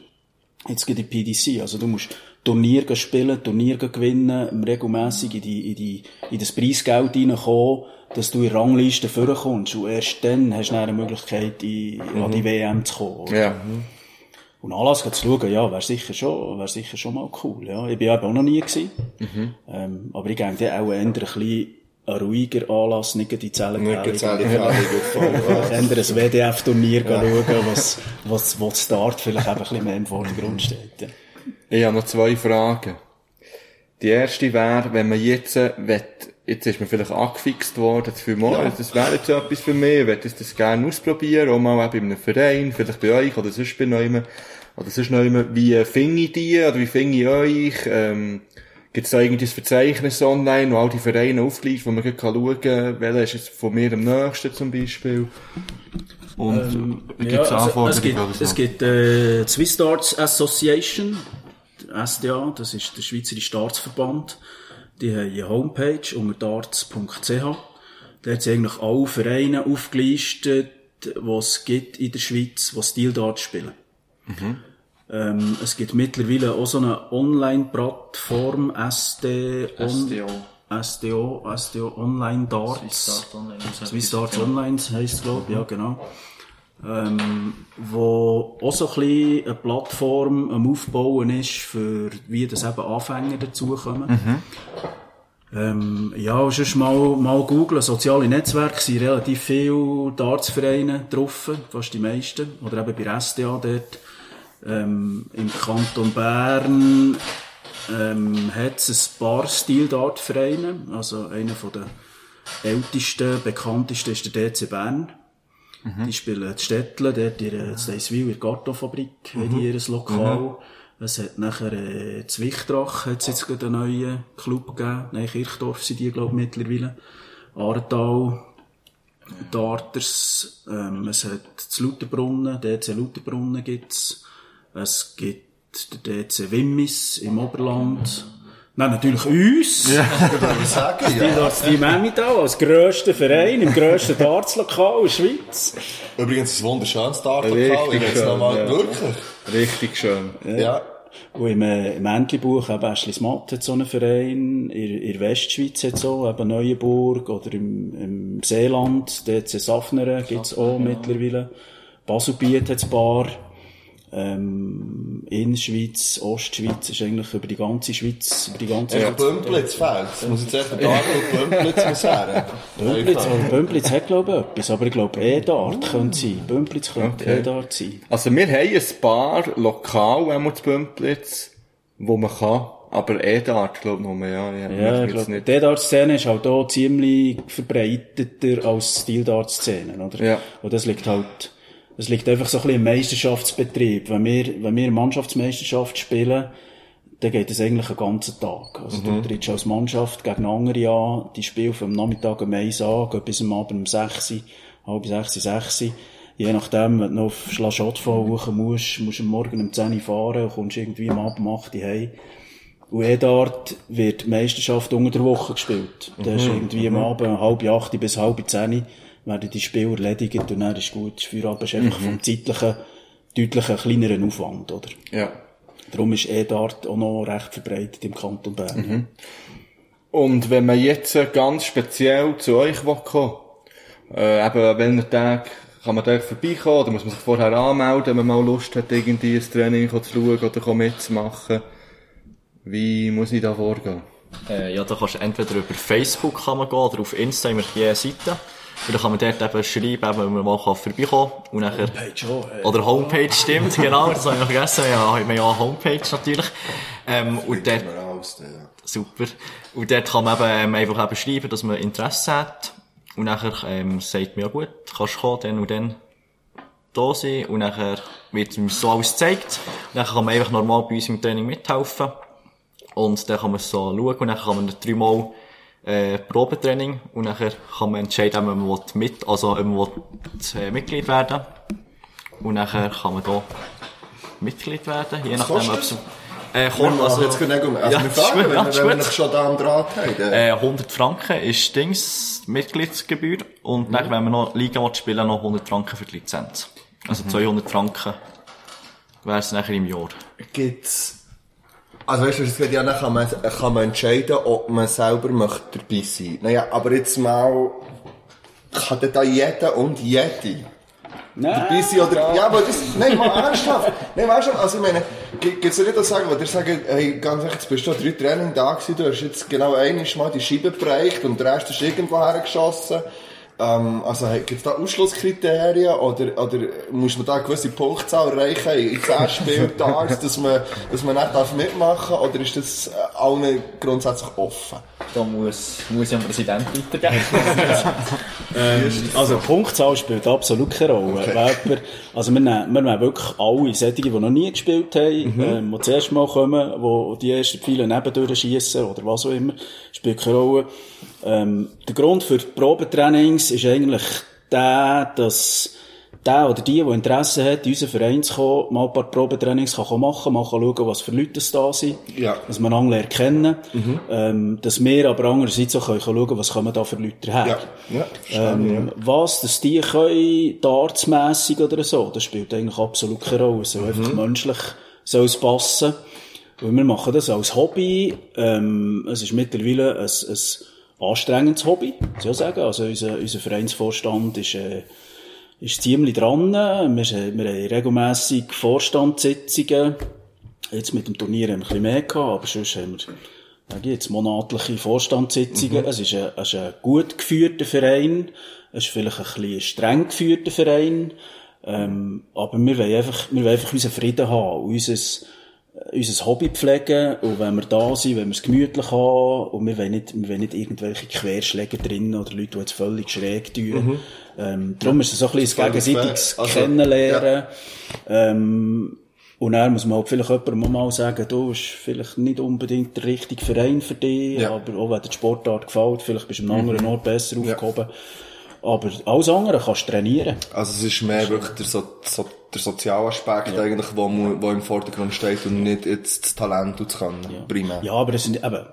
Jetzt geht die PDC. Also du musst Turnier spielen, Turnier gewinnen, regelmässig in die, in die, in das Preisgeld reinkommen, dass du in Rangliste vorkommst. Und erst dann hast du dann eine Möglichkeit, in, an die WM zu kommen. oder? Ja. Und Anlass zu schauen, ja, wäre sicher schon, wäre sicher schon mal cool, ja. Ich bin eben auch noch nie gewesen. Ähm, aber ich denke, auch eher ein bisschen ein ruhiger Anlass, nicht gerade die Zellen Nicht jetzt auch die Fälle [laughs] Eher ein WDF-Turnier schauen, was, was, wo das Start vielleicht eben ein bisschen mehr im Vordergrund steht. Ja. Ich habe noch zwei Fragen. Die erste wäre, wenn man jetzt, äh, wett, jetzt ist man vielleicht angefixt worden, das ja. das wäre jetzt etwas für mich, ich würde das gerne ausprobieren, auch mal auch bei einem Verein, vielleicht bei euch oder sonst bei neuem, oder sonst neuem, wie äh, finde ich die, oder wie finde ich euch, ähm, Gibt es da irgendwie ein Verzeichnis online, wo all die Vereine aufgelistet, wo man schauen kann, welcher ist jetzt von mir am nächsten zum Beispiel? Und gibt es also, Anforderungen es gibt, es gibt äh, die Swiss Darts Association, SDA, das ist der Schweizerische Staatsverband. Die haben eine Homepage unter darts.ch. Dort sind eigentlich alle Vereine aufgelistet, die es gibt in der Schweiz, die Steel Darts spielen. Ähm, es gibt mittlerweile auch so eine Online-Plattform, SD, SDO. SDO, SDO Online Darts. Start online. Swiss Darts Online heisst es, glaube ich, ja, genau. Ähm, wo auch so ein bisschen eine Plattform am Aufbauen ist, für wie das eben Anfänger dazukommen. Ähm, ja, und sonst mal, mal googlen. Soziale Netzwerke sind relativ viele Dartsvereine drauf, fast die meisten. Oder eben bei der SDA dort. Ähm, Im Kanton Bern ähm, hat es ein paar Stil-Dart-Vereine. Also einer von der ältesten, bekanntesten ist der DC Bern. Die spielen in Städtle, dort in der Steiswil, in der Gartonfabrik, haben die ihr Lokal. Es hat nachher, äh, Zwichtrach hat's jetzt gerade einen neuen Club gegeben. Nein, Kirchdorf sind die, glaube ich, mittlerweile. Aartal, Darters, ähm, es hat das Lauterbrunnen, DC Lauterbrunnen gibt's. Es gibt den DC Wimmis im Oberland. Nein, natürlich uns. Ja. Sagen, Die ja. Team Emmental als grösster Verein im grössten Dartslokal in der Schweiz. Übrigens ein wunderschönes. Richtig Ich jetzt schön, nochmal ja. wirklich. Richtig schön. Ja. Und im, äh, im Entlebuch, eben Aschlis Matt hat so einen Verein, in, in der Westschweiz hat so, eben Neuenburg, oder im, im Seeland, DC Safneren gibt's auch mittlerweile. Baselbiet hat's ein paar. Ähm, Innerschweiz, Ostschweiz, ist eigentlich über die ganze Schweiz, über die ganze Echt Schweiz. Bümplitz fehlt. Das muss jetzt echt Dartel Bümplitz muss her. Bümplitz, aber Bümplitz hat, glaube ich, etwas, aber ich glaube, E-Dart könnte sein. Bümplitz könnte Okay. E-Dart sein. Also wir haben ein paar lokal, einmal zu Bümplitz, wo man kann, aber eh dort, glaube ich, nur, ja. ja, Ja, ich ich glaube, die Dart-Szene ist halt auch ziemlich verbreiteter als die Stil-Dart-Szene, oder? Ja. Und das liegt halt, das liegt einfach so ein bisschen im Meisterschaftsbetrieb. Wenn wir, wenn wir Mannschaftsmeisterschaft spielen, dann geht es eigentlich einen ganzen Tag. Also du trittst als Mannschaft gegen andere an, die spielen vom Nachmittag um 1 an, gehen bis am Abend um 6 Uhr, halb sechs, sechs. Je nachdem, wenn du noch auf Schlaschotfall hoch musst, musst du am Morgen um 10 Uhr fahren und kommst irgendwie am Abend um 8 Uhr heim. Und eh dort wird die Meisterschaft unter der Woche gespielt. Da ist irgendwie am Abend halb acht bis halb zehn werden die Spiele erledigt und dann ist gut. Feierabend ist einfach vom zeitlichen deutlich einen kleineren Aufwand, oder? Ja. Darum ist E-Dart auch noch recht verbreitet im Kanton Bern. Und wenn man jetzt ganz speziell zu euch kommen, äh, eben an welchen Tag kann man da vorbeikommen oder muss man sich vorher anmelden, wenn man mal Lust hat, irgendwie ein Training zu schauen oder mitzumachen? Wie muss ich da vorgehen? Äh, ja, da kannst du entweder über Facebook kann man gehen oder auf Insta haben wir je eine Seite. Und dann kann man dort eben schreiben, wenn man mal vorbeikommen kann. Und nachher, Homepage auch, äh. oder Homepage stimmt, [laughs] genau, das habe ich noch vergessen. Ja, haben wir ja eine Homepage natürlich. Ähm, und dort, super. Und dort kann man eben, ähm, einfach eben schreiben, dass man Interesse hat. Und nachher, ähm, sagt man, ja gut, kannst du kommen, dann und dann da sein. Und nachher wird uns so alles gezeigt. Und dann kann man einfach normal bei uns im Training mithelfen. Und dann kann man so schauen und dann kann man dreimal äh, Probetraining und dann kann man entscheiden, ob man will mit, also ob man will, äh, Mitglied werden und dann kann man da Mitglied werden, je nachdem, ob es äh, Wir kommt, machen also, jetzt genau. Also Ja, wir fragen, wenn, ja, wir- wir schon da am Draht haben. äh, 100 Franken ist Dings Mitgliedsgebühr und dann, wenn man noch Liga spielen, noch 100 Franken für die Lizenz. Also 200 Franken wäre es nachher im Jahr. Gibt's, also weißt du, es geht ja, dann kann man, kann man entscheiden, ob man selber möchte dabei sein. Naja, aber jetzt mal, kann da jeder und jede dabei Nein, sein oder, ja, aber das, nein, mal ernsthaft. Nein, weißt du, also ich meine, gibt es ja nicht das sagen, wo dir sagen, hey, ganz ehrlich, jetzt bist du drei Training da gewesen, du hast jetzt genau einmal mal die Scheibe bereicht und der Rest ist irgendwo hergeschossen. Ähm, also, hey, gibt's da Ausschlusskriterien oder, oder muss man da eine gewisse Punktzahl erreichen in 10 Spielen [laughs] Darts, dass man, dass man nicht darf mitmachen darf, oder ist das äh, allen grundsätzlich offen? Da muss, muss ich am Präsident weitergeben. Also, die Punktzahl spielt absolut keine Rolle. Wer- Also, wir nehmen, wir nehmen wirklich alle solche, die noch nie gespielt haben, ähm, die das erste Mal kommen, die die ersten Pfeile nebendurch schiessen oder was auch immer, spielt keine Rolle. Ähm, der Grund für die Probetrainings ist eigentlich der, dass der oder die, die Interesse hat, in unseren Verein zu kommen, mal ein paar Probetrainings kann machen, mal kann schauen, was für Leute es da sind, Ja. dass man einander erkennen, ähm, dass wir aber andererseits auch können schauen, was kommen da für Leute her. Ja, ja, Ähm, was, dass die können, dartsmässig oder so, das spielt eigentlich absolut keine Rolle. Es soll einfach menschlich, soll es passen. Weil wir machen das als Hobby, ähm, es ist mittlerweile ein, ein anstrengendes Hobby, muss ich auch sagen. Also unser, unser Vereinsvorstand ist, äh, ist ziemlich dran. Wir, wir haben regelmässig Vorstandssitzungen. Jetzt mit dem Turnier haben wir ein bisschen mehr gehabt, aber sonst haben wir, sage jetzt, monatliche Vorstandssitzungen. Es ist ein, es ist ein gut geführter Verein. Es ist vielleicht ein bisschen streng geführter Verein. Ähm, aber wir wollen einfach, wir wollen einfach unseren Frieden haben, unser, unser Hobby pflegen und wenn wir da sind, wenn wir es gemütlich haben und wir wollen nicht, wir wollen nicht irgendwelche Querschläge drin oder Leute, die jetzt völlig schräg tun. Ähm, darum ist es so ein bisschen ein gegenseitiges. Also, Kennenlernen. Ähm, und dann muss man halt vielleicht jemandem mal sagen, du, ist vielleicht nicht unbedingt der richtige Verein für dich, Ja. aber auch wenn dir die Sportart gefällt, vielleicht bist du am anderen Ort besser aufgehoben. Aber alles andere kannst du trainieren. Also es ist mehr wirklich der, so, so, der Sozialaspekt eigentlich, wo, wo im Vordergrund steht und nicht jetzt das Talent und das Können, primär. Ja, aber es sind eben,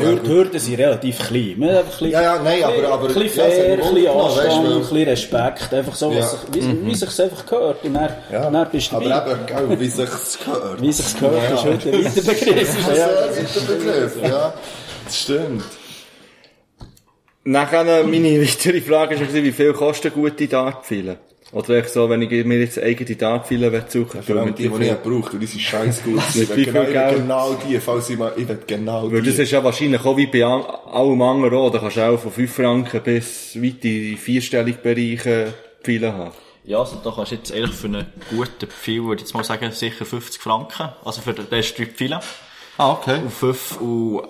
Also, die ja, Hürden- sind relativ klein. Haben einfach ein bisschen, Ja, ja, nein, aber- aber- ein bisschen ja, fair, ein mich bisschen Anstand, ein bisschen Respekt, einfach so, Ja. was sich, wie, wie sich's einfach gehört. Und dann, ja. dann bist du dabei. aber eben, gell, wie sich's gehört. Wie sich's gehört, ist heute ein weiter Begriff. [laughs] Das Ja. ist ein Begriff, ja. Das stimmt. Nachher, meine weitere Frage war, wie viel kosten gute Dartpfeile? Oder echt so, wenn ich mir jetzt eigene Dartpfeile suchen Vor allem die, die ich brauche, die sind scheiß gut. [laughs] Ich will genau, ich will Geld? genau die, falls ich mal, ich will genau Weil das die. ist ja wahrscheinlich auch wie bei an- allem anderen auch. Da kannst du auch von 5 Franken bis weit in die vierstelligen Bereiche Pfeile haben. Ja, also da kannst du jetzt ehrlich für einen guten Pfeil, würde ich jetzt mal sagen, sicher 50 Franken. Also für den, ist drei Pfeile. Ah, okay. Und fünf, und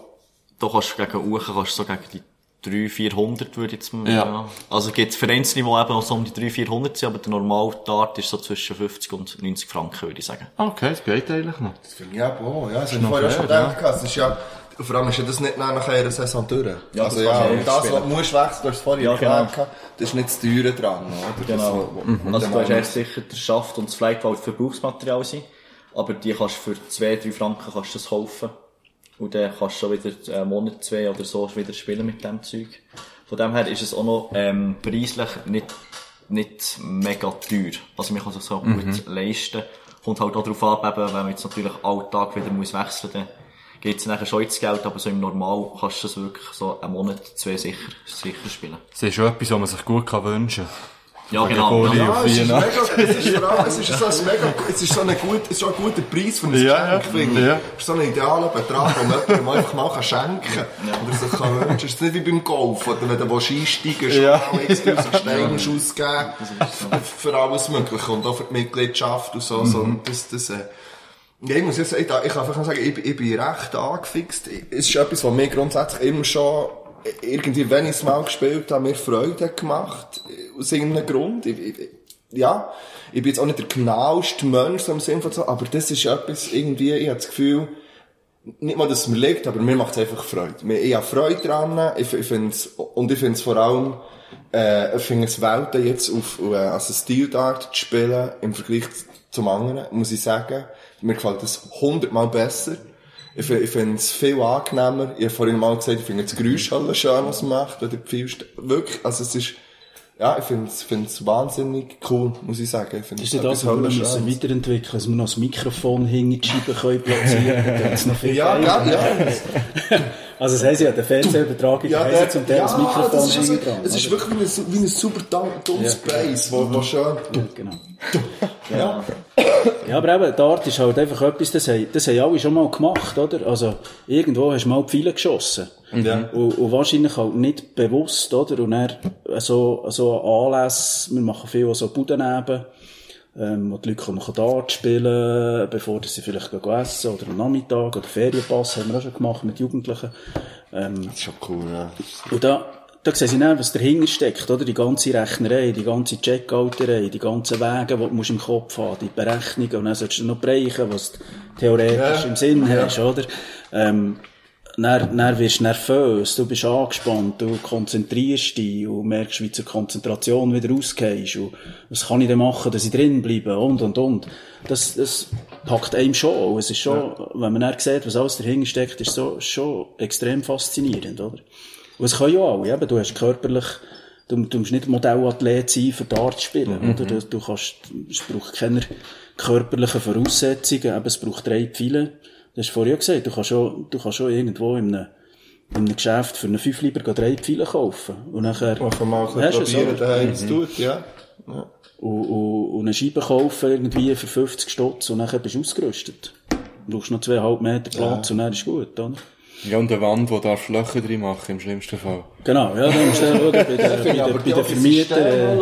da kannst du gegen Uchen, kannst du so gegen die 300, 400 würde ich jetzt mal, Ja. Also gibt es Vereinsniveau eben noch so um die 300, 400 sind, aber der normale Dart ist so zwischen 50 und 90 Franken, würde ich sagen. Okay, das geht eigentlich noch. Das finde ich auch, ja. Das habe ich vorher schon gedacht. Es ist ja, vor allem ist ja das nicht nach einer Saison durch. Ja, also das ja, und das, was du musst wechseln, du hast es vorhin Ja, genau. das ist nicht das Teure dran, oder? Genau. Das, Also du hast erst sicher den Schaft und das Fleisch, weil Verbrauchsmaterial sind. Aber die kannst du für 2, 3 Franken kannst du das kaufen. Und dann kannst du schon wieder einen Monat, zwei oder so wieder spielen mit dem Zeug. Von dem her ist es auch noch ähm, preislich nicht, nicht mega teuer. Also man kann sich so gut leisten. Kommt halt auch darauf an, eben, wenn man jetzt natürlich Alltag wieder muss wechseln muss, dann geht es nachher schon ins Geld, aber so im Normal kannst du das wirklich so einen Monat, zwei sicher, sicher spielen. Das ist schon etwas, was man sich gut kann wünschen Ja, genau. Ja. Ja, es ist, mega, es ist vor allem, es ist so ein mega, es ist so ein, gut, es ist so ein guter Preis für ein Ja, Geschenk, ja. finde ich. Ja. Es ist so ein idealer Betrag, den man jemandem einfach mal kann schenken kann. Oder sich kann wünschen. Es ist nicht wie beim Golf, oder wenn du einsteigen willst, Ja. mal x tausend Steine ausgeben. Für alles Mögliche. Und auch für die Mitgliedschaft und so. so. Und das, das, äh, ja, ich muss jetzt sagen, ich kann einfach sagen, ich, bin- ich bin recht angefixt. Es ist etwas, was mir grundsätzlich immer schon, irgendwie, wenn ich es mal gespielt habe, mir Freude gemacht. Aus irgendeinem Grund. Ich, ich, ja. Ich bin jetzt auch nicht der genaueste Mensch, so im Sinne von so, aber das ist etwas, irgendwie, ich habe das Gefühl, nicht mal, dass es mir liegt, aber mir macht es einfach Freude. Ich habe Freude dran, ich, ich find's, und ich finde es vor allem, äh, ich finde es Welten jetzt auf, äh, also Steel Dart zu spielen, im Vergleich zum anderen, muss ich sagen, mir gefällt das hundertmal besser. Ich, fi- ich finde es viel angenehmer. Ich habe vorhin mal gesagt, ich finde das Geräusch halt schön, was macht, oder viel, st- wirklich, also es ist, ja, ich finde es, finde es wahnsinnig cool, muss ich sagen. Ich finde Ist es ja das, was wir müssen weiterentwickeln, dass wir noch das Mikrofon hinter die Scheibe können platzieren können, Ja, ja, ja. [laughs] Also das heisst ja, der Fernsehübertragung Ja, der, zum Teil ja, das Mikrofon das ist, also, dran. es ist wirklich wie ein, wie ein super dummes Bass, wo, wo schön, Genau. ja. Ja, aber eben, Dart ist halt einfach etwas, das haben, das haben alle schon mal gemacht, oder? Also, irgendwo hast du mal die Pfeile geschossen. Ja. Und, und wahrscheinlich halt nicht bewusst, oder? Und dann, so, so Anlässe, wir machen viel so Budeneben, ähm, wo die Leute kommen Dart spielen, bevor sie vielleicht gehen essen, oder am Nachmittag, oder Ferienpass haben wir auch schon gemacht mit Jugendlichen. Ähm, Das ist schon cool, ja. und da, da sehen sie dann, was dahinter steckt, oder? Die ganze Rechnerei, die ganze Checkouterei, die ganzen Wege, die du im Kopf haben, die Berechnungen, und dann solltest du noch bereichen, was du theoretisch Ja. im Sinn hast, oder? Ähm, dann, dann wirst du nervös, du bist angespannt, du konzentrierst dich und merkst, wie zur Konzentration wieder rausgehst und was kann ich denn machen, dass ich drin bleibe und, und, und. Das, das packt einem schon. Es ist schon, wenn man dann sieht, was alles dahinter steckt, ist so, schon extrem faszinierend, oder? Und es können ja alle, eben, du hast körperlich, du, du musst nicht Modellathlet sein, für Dart zu spielen, oder? Du, du kannst, es braucht keine körperlichen Voraussetzungen, eben, es braucht drei Pfeile. Du hast vorhin ja gesagt, du kannst schon, du kannst schon irgendwo in einem, in einem Geschäft für einen Fünfliber drei Pfeile kaufen. Und nachher, Einfach mal ein probieren, daheim zu tun, ja. ja. und, und, und eine Scheibe kaufen irgendwie für 50 Stutz und nachher bist du ausgerüstet. Du brauchst noch zweieinhalb Meter Platz und dann ist gut, oder? Ja, und eine Wand, wo darfst du Löcher drin machen, im schlimmsten Fall. Genau, ja, dann musst du schauen, bei den, [laughs] bei den, bei die den Vermietern,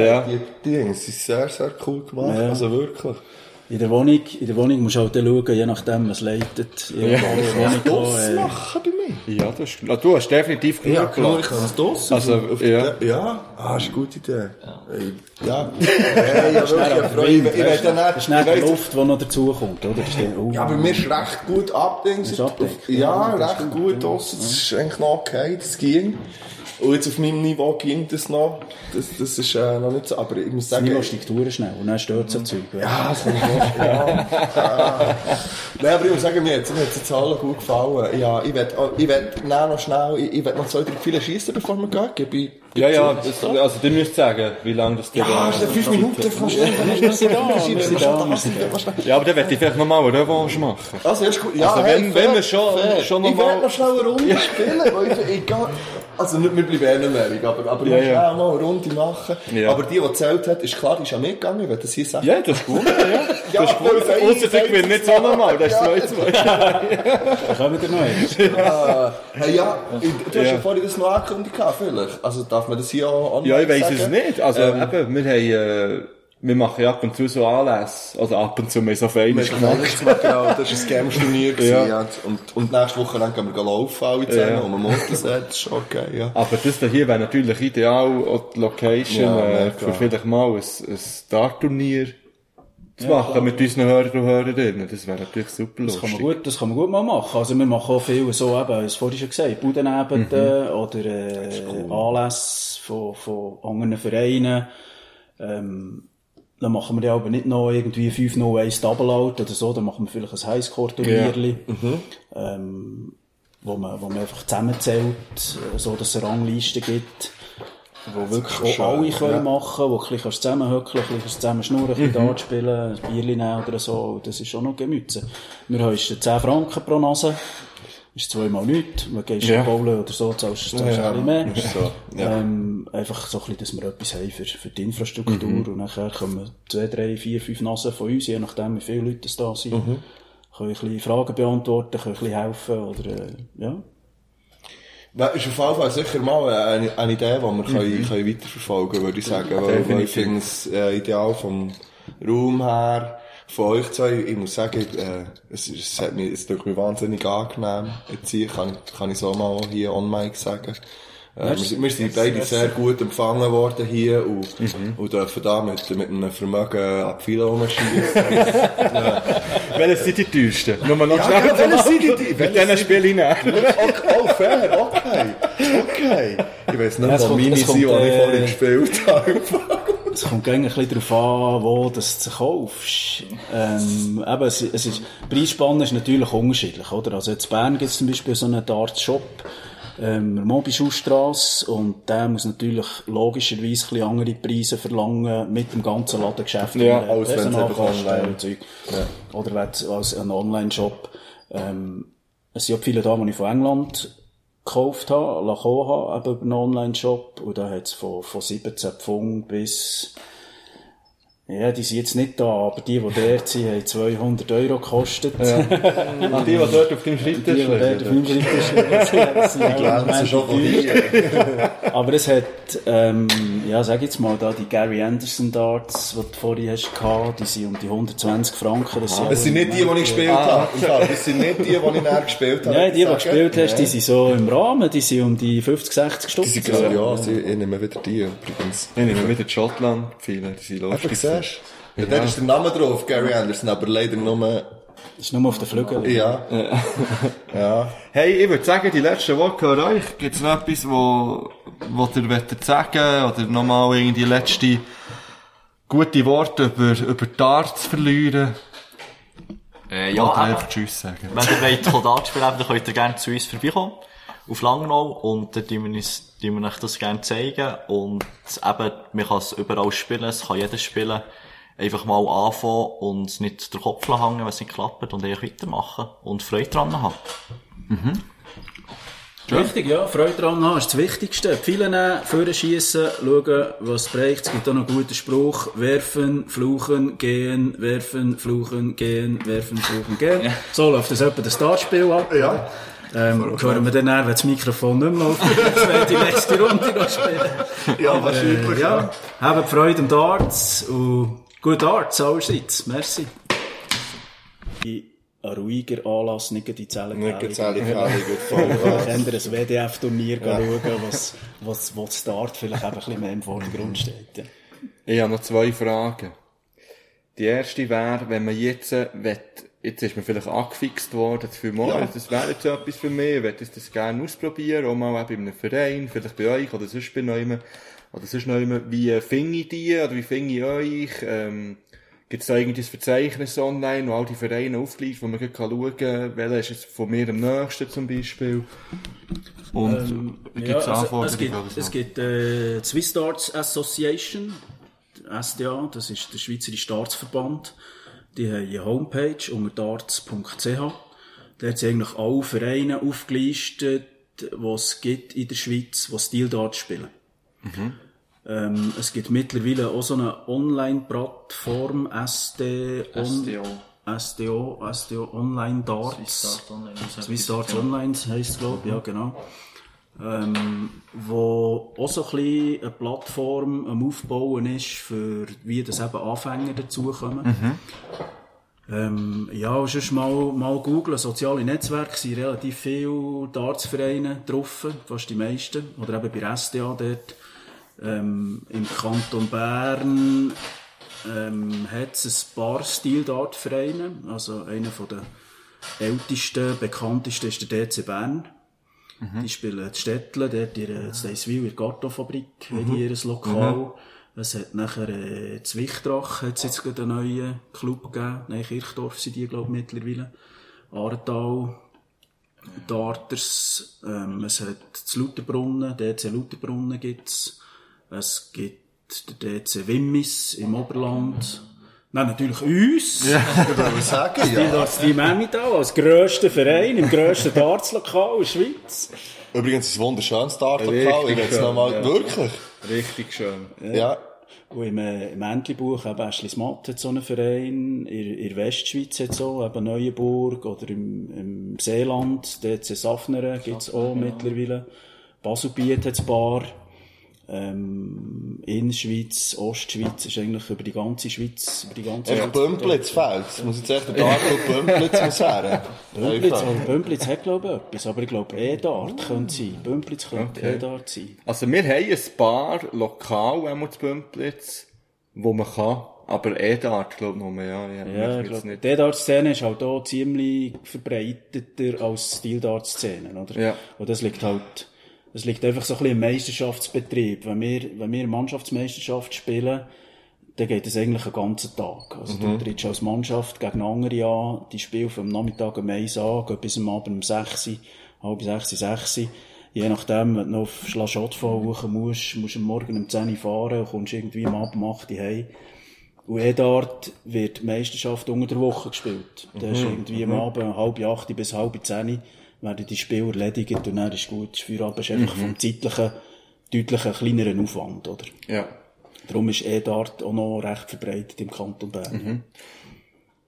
Ja. Die, die Dinge sind sehr, sehr cool gemacht, Ja. also wirklich. In der Wohnung, in der Wohnung musst du halt dann schauen, je nachdem, was leitet. Ja, die Wohnung Das äh, machen bei mir. Ja, du hast, ah, du hast definitiv genug Ja, klar, ich kann es draussen. Also, auf ja. der- ja. Ah, ist eine gute Idee. Ja. Ja. [laughs] Hey, ja, wirklich, ich freue mich. Ich Das dann ist nicht, nicht ich die Luft, die noch dazukommt, oder? Das ist dann, oh, Ja, bei mir ist recht gut. Ist abdeckt. Ja, Ja, das recht ist gut draussen. Das ist eigentlich noch okay, das ging. Und jetzt auf meinem Niveau ging das noch. Das, das ist äh, noch nicht so, aber ich muss sagen... Niveau steigt verdammt schnell und dann stört es ein Zeug. Ja, das ich. Ja. ja. Nein, aber ich muss sagen, mir hat hat die Zahlen gut gefallen. Ja, ich werde, ich werde dann noch schnell, ich, ich werde noch zwei, drei viele schießen, bevor wir gehen. Gebe ich, Ja, ja, das, also, du müsst sagen, wie lange das Ja, dauert. ist dann fünf Minuten, kannst du da, da, da. Ja, aber dann werde ich vielleicht nochmal eine Revanche machen. Also, ist gut. Ja, Also, hey, wenn- fair, wenn wir schon- fair. schon noch Ich werde noch schnell eine Runde spielen, weil ich, ich gehe, also nicht, wir bleiben mehr, aber, aber Ja, noch schnell ja. mal eine Runde machen. Ja. Aber die, die gezählt hat, ist klar, die ist ja mitgegangen, ich will das hier sagen. Ja, das ist gut, ja. Ja, Das ist gut. Ausser ich gewinne nicht so nochmal, das ist 2-2. Dann kommen wir noch eins. Hey, ja, ich- du hast ja Ja. vorhin das noch angekündigt, gehabt, vielleicht. Also darf man das hier auch Ja, ich sagen? es nicht. Also, eben, wir haben, äh, wir machen ja ab und zu so Anlässe. Also ab und zu wir so fein Wir haben Weihnachtsmaterial, das war ein Games-Turnier. [laughs] Ja. Und, und nächste Woche dann gehen wir laufen, alle zusammen, Ja. und wir Motor sehen, das ist okay, ja. Aber das da hier wäre natürlich ideal, auch die Location, Ja, äh, für vielleicht mal ein, ein Startturnier. Zu machen mit unseren Hörern und Hörerinnen. Das wäre natürlich super Das kann, man lustig. gut, das kann man gut mal machen. Also wir machen auch viel so eben, ich vorhin schon gesagt, Budenabende oder äh, Anlässe von, von anderen Vereinen. Ähm, dann machen wir ja aber nicht noch irgendwie 501 Double Out oder so, dann machen wir vielleicht ein Highscore-Turnierli, ähm, wo man, wo man einfach zusammenzählt, äh, so dass es eine Rangliste gibt, wo wirklich auch alle können machen, wo du ein bisschen kannst zusammenhöckeln, ein bisschen zusammen schnurren, ein bisschen Dart spielen, ein Bierli nehmen oder so, das ist auch noch Gemüse. Wir haben 10 Franken pro Nase, ist zweimal nichts, wenn du gehst Ja. ja. bowlen oder so, zahlst du Ja, ein bisschen mehr. so, ja. Ähm, einfach so ein bisschen, dass wir etwas haben für, für die Infrastruktur und nachher kommen zwei, drei, vier, fünf Nasen von uns, je nachdem wie viele Leute es da sind. Können ein bisschen Fragen beantworten, können ein bisschen helfen oder, äh, ja. Das ist auf jeden Fall sicher mal eine, eine Idee, die wir können, können weiterverfolgen können, würde ich sagen. Weil, weil ich finde es äh, ideal vom Raum her, von euch zwei, ich muss sagen, äh, es, es hat mich, es tut mich wahnsinnig angenehm. Jetzt hier kann, kann ich so mal hier on mic sagen. Äh, wir, wir sind beide sehr gut empfangen worden hier und, und dürfen da mit, mit einem Vermögen ab viel rumschießen. [laughs] Welches sind die teuersten? Nur noch Ja, schnell. ja, welches sind die- Mit diesen sind- Spiele hinein. Okay, oh, fair, okay. Ich weiss nicht, Es kommt- meine es sind, die ich vorhin gespielt habe. Es kommt ein bisschen darauf an, wo das du kaufst. Ähm, eben, es, es ist, Preisspanne ist natürlich unterschiedlich, oder? Also jetzt in Bern gibt es zum Beispiel so einen Darts-Shop, ähm, Mobischuhstrasse, und der muss natürlich logischerweise ein bisschen andere Preise verlangen mit dem ganzen Ladengeschäft. Ja, als Personalkosten einfach online- Zeug. Oder wenn als ein Online-Shop. Ähm, es sind ja viele da, die ich von England gekauft habe, lassen habe, eben einen Online-Shop. Und da hat es von, von 17 Pfund bis, ja, die sind jetzt nicht da, aber die, die dort sind, haben 200 Euro gekostet. [laughs] Ah, die, die dort auf deinem Die, Schreibtisch die dort auf liegen. meinem Schreibtisch liegen, [laughs] das sind auch glänzen schon von hier. [laughs] aber es hat, ähm, ja, sag jetzt mal, da die Gary Anderson Darts, die du vorhin hast gehabt, die sind um die 120 Franken. Das, Das sind nicht die, die ich gespielt habe. Im Fall. Das sind nicht die, die ich näher gespielt habe. Nein, die, die du ich gespielt hast, die sind so im Rahmen, die sind um die 50, 60 Stutz. Die sind ja, sie, ich nehme wieder die übrigens. Ich nehme wieder die Schottland. Viele, die sind Einfach lustig. Siehst du? Ja, da ist der Name drauf, Gary Anderson, aber leider nur, Das ist nur auf den Flügeln. ja. Ja. [laughs] Hey, ich würde sagen, die letzten Worte gehören euch. Gibt's noch etwas, wo, wo ihr wollt sagen oder nochmal irgendwie letzte gute Worte über, über Darts verlieren? Äh, Oder ja, einfach eben. Tschüss sagen. Wenn ihr wollt Dart spielen, dann könnt ihr gerne zu uns vorbeikommen. Auf Langnau. Und dann tun wir, uns, tun wir euch das gerne zeigen. Und eben, man kann es überall spielen, es kann jeder spielen. Einfach mal anfangen und nicht den Kopf hängen, wenn es nicht klappt und einfach weitermachen. Und Freude dran haben. Richtig, ja. Freude dran haben ist das Wichtigste. Viele nehmen, vorne schiessen, schauen, was bräuchte. Es gibt auch noch einen guten Spruch. Werfen, fluchen, gehen, werfen, fluchen, gehen, werfen, fluchen, gehen. So läuft das etwa das Dartspiel ab. Ja. Ähm, hören wir dann, wenn das Mikrofon nicht mehr werde die nächste Runde noch spielen. [laughs] Ja, wahrscheinlich. Äh, ja, habt Freude am Darts und gut Darts allerseits. Merci. Ein ruhiger Anlass, nicht die Zellen Nicht gut [laughs] voll. Könnt ihr ein WDF-Turnier schauen, was, was, wo das Dart vielleicht eben ein bisschen mehr im Vordergrund steht. Ja. Ich habe noch zwei Fragen. Die erste wäre, wenn man jetzt, äh, wett, jetzt ist man vielleicht angefixt worden, für morgen, Ja. das wäre jetzt etwas für mich, ich möchte das gerne ausprobieren, auch mal bei einem Verein, vielleicht bei euch, oder sonst bei neuem, oder sonst neuem, wie äh, finde ich die, oder wie finde ich euch, ähm, Gibt es da irgendwie ein Verzeichnis online, wo all die Vereine aufgelistet, wo man schauen kann, welcher ist jetzt von mir am nächsten zum Beispiel? Und gibt es also, Anforderungen es gibt, so? es gibt äh, die Swiss Darts Association, SDA, das ist der Schweizerische Dartsverband. Die haben eine Homepage unter darts.ch. Dort sind eigentlich alle Vereine aufgelistet, die es gibt in der Schweiz, die Steel Darts spielen. Ähm, es gibt mittlerweile auch so eine Online-Plattform, SD, on, SDO, SDO Online Darts. Swiss Darts Online heisst es, glaube ich, ja, genau. Ähm, wo auch so ein bisschen eine Plattform am Aufbauen ist, für wie das eben Anfänger dazukommen. Ähm, ja, sonst mal, mal googlen, soziale Netzwerke sind relativ viele Dartsvereine drauf, fast die meisten. Oder eben bei SDA dort. Ähm, Im Kanton Bern ähm, hat es ein paar Stil-Dart-Vereine. Also einer von der ältesten, bekanntesten ist der DC Bern. Die spielen in Städtle, dort in der Steiswil, in der Gartonfabrik, haben die ihr Lokal. Es hat nachher, äh, Zwichtrach, hat es jetzt gerade einen neuen Club gegeben. Nein, Kirchdorf sind die, glaube ich, mittlerweile. Aartal, Darters, ähm, es hat das Lauterbrunnen, DC Lauterbrunnen gibt's. Es gibt den DC Wimmis im Oberland. Nein, natürlich uns. Ja. Ich sagen, Die ja. Darts Team Emmental als grösster Verein im grössten Dartslokal in der Schweiz. Übrigens ein wunderschönes. Richtig Ich will es nochmal, ja. wirklich. Richtig schön. Ja. Und im, äh, im Entlebuch, eben Aschlis Matt hat so einen Verein, in, in der Westschweiz hat so, eben Neuenburg, oder im, im Seeland, DC Safneren gibt's auch mittlerweile. Baselbiet hat's ein paar. Ähm, Innerschweiz, Ostschweiz, ist eigentlich über die ganze Schweiz, über die ganze Einfach Bümplitz fehlt. Es muss jetzt echt der Dartclub Bümplitz muss her. Bümplitz. Bümplitz hat, glaube ich, etwas, aber ich glaube, E-Dart könnte sein. Bümplitz könnte Okay. E-Dart sein. Also wir haben ein paar lokal, einmal zu Bümplitz, wo man kann. Aber eh Dart, glaube ich, noch mehr, ja. ja, Ja, glaube, die Dart-Szene ist halt auch ziemlich verbreiteter als Stil-Dart-Szene, oder? Ja. Und das liegt halt, das liegt einfach so ein bisschen im Meisterschaftsbetrieb. Wenn wir, wenn wir Mannschaftsmeisterschaft spielen, dann geht es eigentlich einen ganzen Tag. Also du trittst als Mannschaft gegen andere an, die spielen vom Nachmittag um 1 an, geht bis am Abend um 6, halb 6, 6. Je nachdem, wenn du noch auf Schlaschott fahren musst, musst du am Morgen um 10 Uhr fahren und kommst irgendwie am Abend um 8 Uhr heim. Und E-Dart wird die Meisterschaft unter der Woche gespielt. Da ist irgendwie am Abend halb acht bis halb zehn werden die Spiele erledigt und dann ist gut. Das Feierabend ist einfach vom zeitlichen, deutlichen kleineren Aufwand, oder? Ja. Darum ist E-Dart auch noch recht verbreitet im Kanton Bern.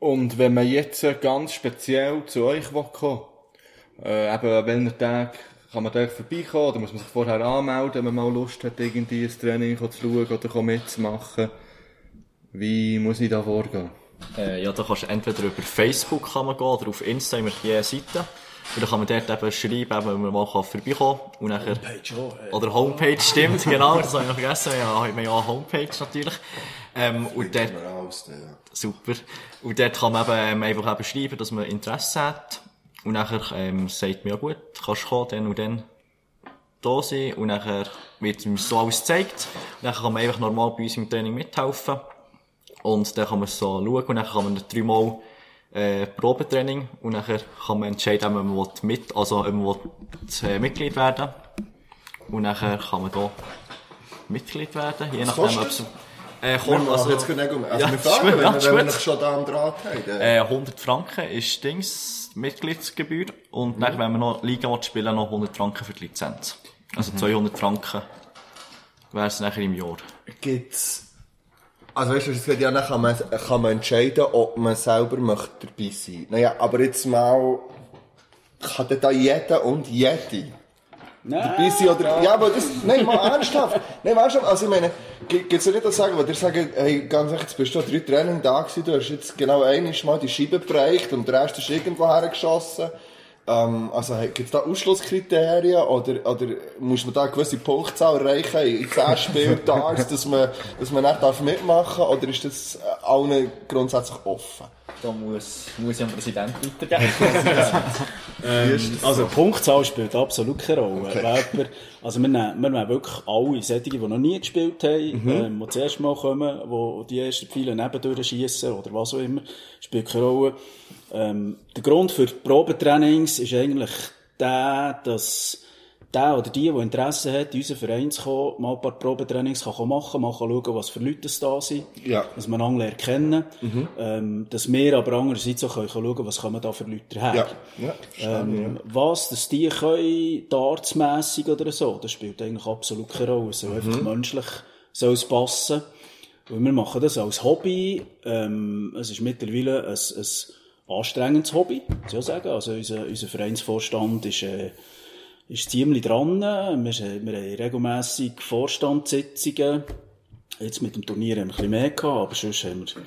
Und wenn man jetzt äh, ganz speziell zu euch kommen, äh, eben an welchen Tag kann man da vorbeikommen oder muss man sich vorher anmelden, wenn man mal Lust hat, irgendwie ein Training zu schauen oder mitzumachen? Wie muss ich da vorgehen? Äh, ja, da kannst du entweder über Facebook kann man gehen oder auf Insta immer jede Seite. Und dann kann man dort eben schreiben, eben, wenn man mal vorbeikommen kann. Und nachher, Page auch, äh, oder Homepage stimmt, genau, das habe ich noch vergessen. Ja, haben wir ja eine Homepage natürlich. Ähm, und dort, Raus, ja. super. Und dort kann man eben ähm, einfach eben schreiben, dass man Interesse hat. Und nachher, ähm, sagt man, ja gut, kannst du kommen, dann und dann da sein. Und nachher wird uns so alles gezeigt. Und dann kann man einfach normal bei uns im Training mithelfen. Und dann kann man so schauen und dann kann man dreimal äh, Probetraining und dann kann man entscheiden, ob man mit, also ob man äh, Mitglied werden. Und dann kann man da Mitglied werden, je nachdem, ob es äh, kommt, Also, jetzt können wir, also Ja, wir [laughs] fragen, wenn, ja, wir- wir noch schon da am Draht haben. äh, 100 Franken ist Dings Mitgliedsgebühr. Und dann, wenn man noch Liga spielen, noch 100 Franken für die Lizenz. Also 200 Franken wäre es nachher im Jahr. Gibt's, also weißt du, es geht ja, dann kann man, kann man entscheiden, ob man selber möchte dabei sein. Naja, aber jetzt mal, kann da jeder und jede dabei sein oder, ja, aber das, nein, mal ernsthaft. [laughs] Nein, weißt du, also ich meine, gi- gibt's ja nicht das sagen, weil dir sagen, hey, ganz ehrlich, jetzt bist du drei Training da gewesen, du hast jetzt genau einmal mal die Scheibe bereicht und der Rest ist irgendwo hergeschossen. Ähm, also, hey, gibt's da Ausschlusskriterien oder, oder muss man da eine gewisse Punktzahl erreichen in 10 Spielen [laughs] Darts, dass man, dass man nicht darf mitmachen oder ist das äh, allen grundsätzlich offen? Da muss, muss ich am Präsident weitergeben. [laughs] Ähm, also, Punktzahl spielt absolut keine Rolle. Wer- Also, wir nehmen, wir nehmen wirklich alle solche, die noch nie gespielt haben, ähm, die das erste Mal kommen, die die ersten Pfeile nebendurch schiessen oder was auch immer, spielt keine Rolle. Ähm, der Grund für die Probetrainings ist eigentlich der, dass der oder die, die Interesse hat, in unseren Verein zu kommen, mal ein paar Probetrainings kann machen, mal kann schauen, was für Leute es da sind. Ja. Dass man einander erkennen. Ähm, dass wir aber andererseits auch können schauen, was man da für Leute her. Ja, ja, verstehe Ähm, was, dass die können, dartsmässig oder so, das spielt eigentlich absolut keine Rolle. Es soll einfach menschlich soll es passen. Weil wir machen das als Hobby. Ähm, es ist mittlerweile ein, ein anstrengendes Hobby, muss ich auch sagen. Also unser, unser Vereinsvorstand ist, äh, ist ziemlich dran. Wir, wir haben regelmässig Vorstandssitzungen. Jetzt mit dem Turnier haben wir ein bisschen mehr gehabt, aber sonst haben wir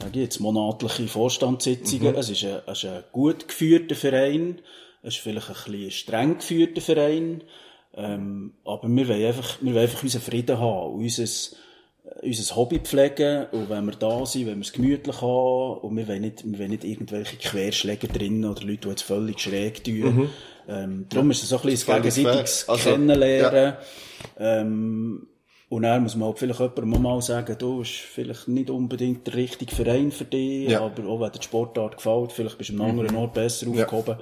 sage jetzt monatliche Vorstandssitzungen. Es, ist ein, es ist ein gut geführter Verein. Es ist vielleicht ein bisschen streng geführter Verein. Ähm, aber wir wollen einfach, wir wollen einfach unseren Frieden haben. Unser, äh, unser Hobby pflegen und wenn wir da sind, wenn wir es gemütlich haben und wir wollen nicht, wir wollen nicht irgendwelche Querschläger drin oder Leute, die jetzt völlig schräg tun. Ähm, darum ist es so ein bisschen ein gegenseitiges. Also, Kennenlernen. Ähm, und dann muss man halt vielleicht jemandem mal sagen, du, ist vielleicht nicht unbedingt der richtige Verein für dich, Ja. aber auch wenn dir die Sportart gefällt, vielleicht bist du am anderen Ort besser aufgehoben.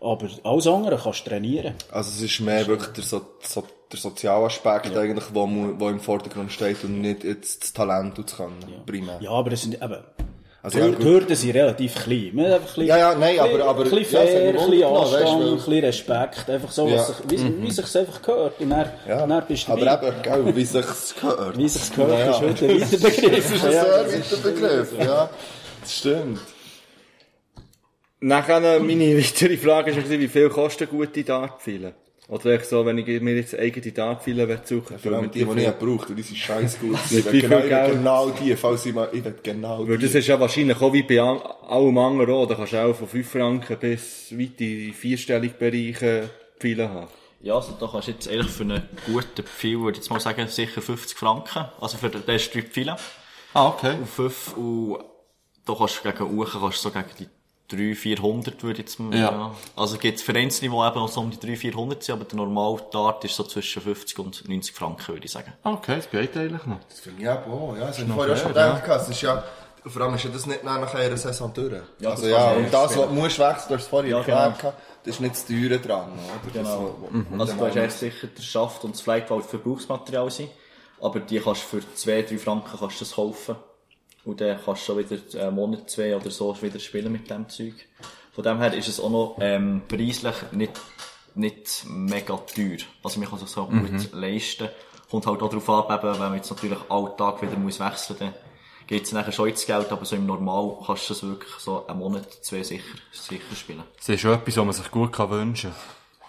Aber alles andere kannst du trainieren. Also es ist mehr wirklich der, so, so, der Sozialaspekt eigentlich, wo, wo im Vordergrund steht und nicht jetzt das Talent und das Können, primär. Ja, aber es sind eben, Also, die, ja, Hürden sind relativ klein. Haben einfach ein bisschen, Ja, ja, nein, aber- ein aber- bisschen ja, fair, hat ein bisschen Anstand, ein bisschen Respekt. Einfach so, Ja. sich, wie, wie sich's einfach gehört. Und dann, Ja. dann bist du aber dabei. eben, gell, wie sich's gehört. Wie sich's gehört, Ja, ja. ist heute ein [laughs] weiter Begriff. Das ist ein Ja, sehr weiter Begriff, ja. Das stimmt. Nachher, meine [laughs] weitere Frage ist, wie viel kosten gute Dartpfeile? Oder echt so, wenn ich mir jetzt eigene Dartpfeile suchen Vor allem die, die ich brauche, die sind scheiß gut. [laughs] Ich wie will genau, Geld? genau die, falls ich mal, ich will genau Weil das die. ist ja wahrscheinlich auch wie bei allem anderen auch. Da kannst du auch von 5 Franken bis weit in die vierstelligen Bereiche Pfeile haben. Ja, also da kannst du jetzt ehrlich für einen guten Pfeil, würde ich jetzt mal sagen, sicher 50 Franken. Also für den, ist drei Pfeile. Ah, okay. Und fünf, und da kannst du gegen Uchen, kannst du so gegen die 300, 400 würde ich jetzt mal, Ja. Also gibt es Vereinsniveau eben noch so um die 300, 400 sind, aber der normale Dart ist so zwischen 50 und 90 Franken, würde ich sagen. Okay, das geht eigentlich noch. Das finde ich auch, ja. Das habe ich vorher schon gedacht, gehabt. es ist ja, vor allem ist ja das nicht nach einer Saison durch. Ja, also ja, und das, was du musst wechseln, du hast es vorhin Ja, erklärt, genau. gehabt, das ist nicht das Teure dran, oder? Genau. Das, was- Also du hast echt sicher den Schaft und das Flight, weil Verbrauchsmaterial sind. Aber die kannst du für 2, 3 Franken kannst du das kaufen. Und dann kannst du schon wieder einen Monat, zwei oder so wieder spielen mit dem Zeug. Von dem her ist es auch noch ähm, preislich nicht, nicht mega teuer. Also man kann sich so gut leisten. Kommt halt auch darauf an, eben, wenn man jetzt natürlich Alltag wieder muss wechseln muss, dann geht es nachher schon ins Geld, aber so im Normal kannst du es wirklich so einen Monat, zwei sicher, sicher spielen. Das ist schon etwas, was man sich gut kann wünschen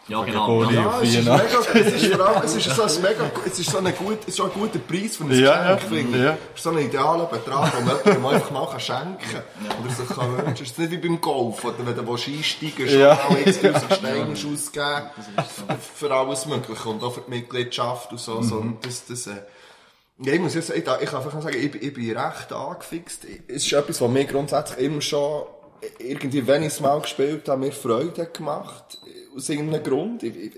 Ja, genau. Ja, es ist mega, es ist vor allem, es ist so ein [laughs] mega, es ist so ein gut, es ist so ein guter Preis für ein Ja, Geschenk, ja, finde ich. ja. Es ist so ein idealer Betrag, den man jemandem einfach mal schenken kann. Oder sich kann wünschen. Es ist nicht wie beim Golf, oder wenn du willst einsteigen schon Ja. mal x tausend Steine musst ausgeben für alles Mögliche und auch für die Mitgliedschaft und so. so. Und das, das, äh, ja, ich muss ja sagen, ich, ich kann einfach sagen, ich, ich bin recht angefixt. Es ist etwas, was mir grundsätzlich immer schon, irgendwie, wenn ich es mal gespielt habe, mir Freude gemacht. Aus irgendeinem Grund. Ich, ich,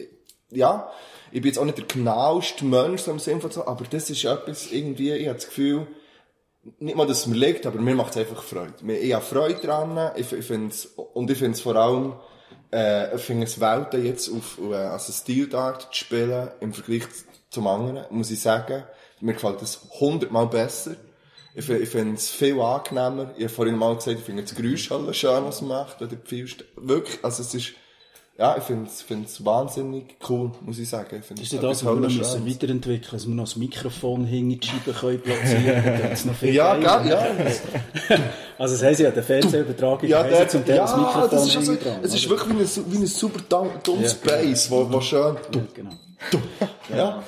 ja, ich bin jetzt auch nicht der genaueste Mensch, so im Sinne von so, aber das ist etwas, irgendwie, ich habe das Gefühl, nicht mal, dass es mir liegt, aber mir macht es einfach Freude. Ich habe Freude dran, ich, ich find's, und ich finde es vor allem, äh, ich finde es Welten jetzt auf, äh, also Steel Dart zu spielen, im Vergleich zum anderen, muss ich sagen, mir gefällt es hundertmal besser. Ich, ich finde es viel angenehmer. Ich habe vorhin mal gesagt, ich finde das Geräusch halt schön, was man macht, wenn der Pfeil st- Wirklich, also es ist, ja, ich finde es, wahnsinnig cool, muss ich sagen. Ich finde Das ist ja das, was wir noch müssen weiterentwickeln dass wir noch das Mikrofon hinter die Scheibe können platzieren können. Ja, gell, ja. [laughs] Also, das heisst ja, der Fernsehübertragung Ja, der, zum Teil das ja, Mikrofon das ist, also, dran, es ist wirklich wie ein, wie ein super dum- dummes Bass, wo, wo schön, Genau. Ja.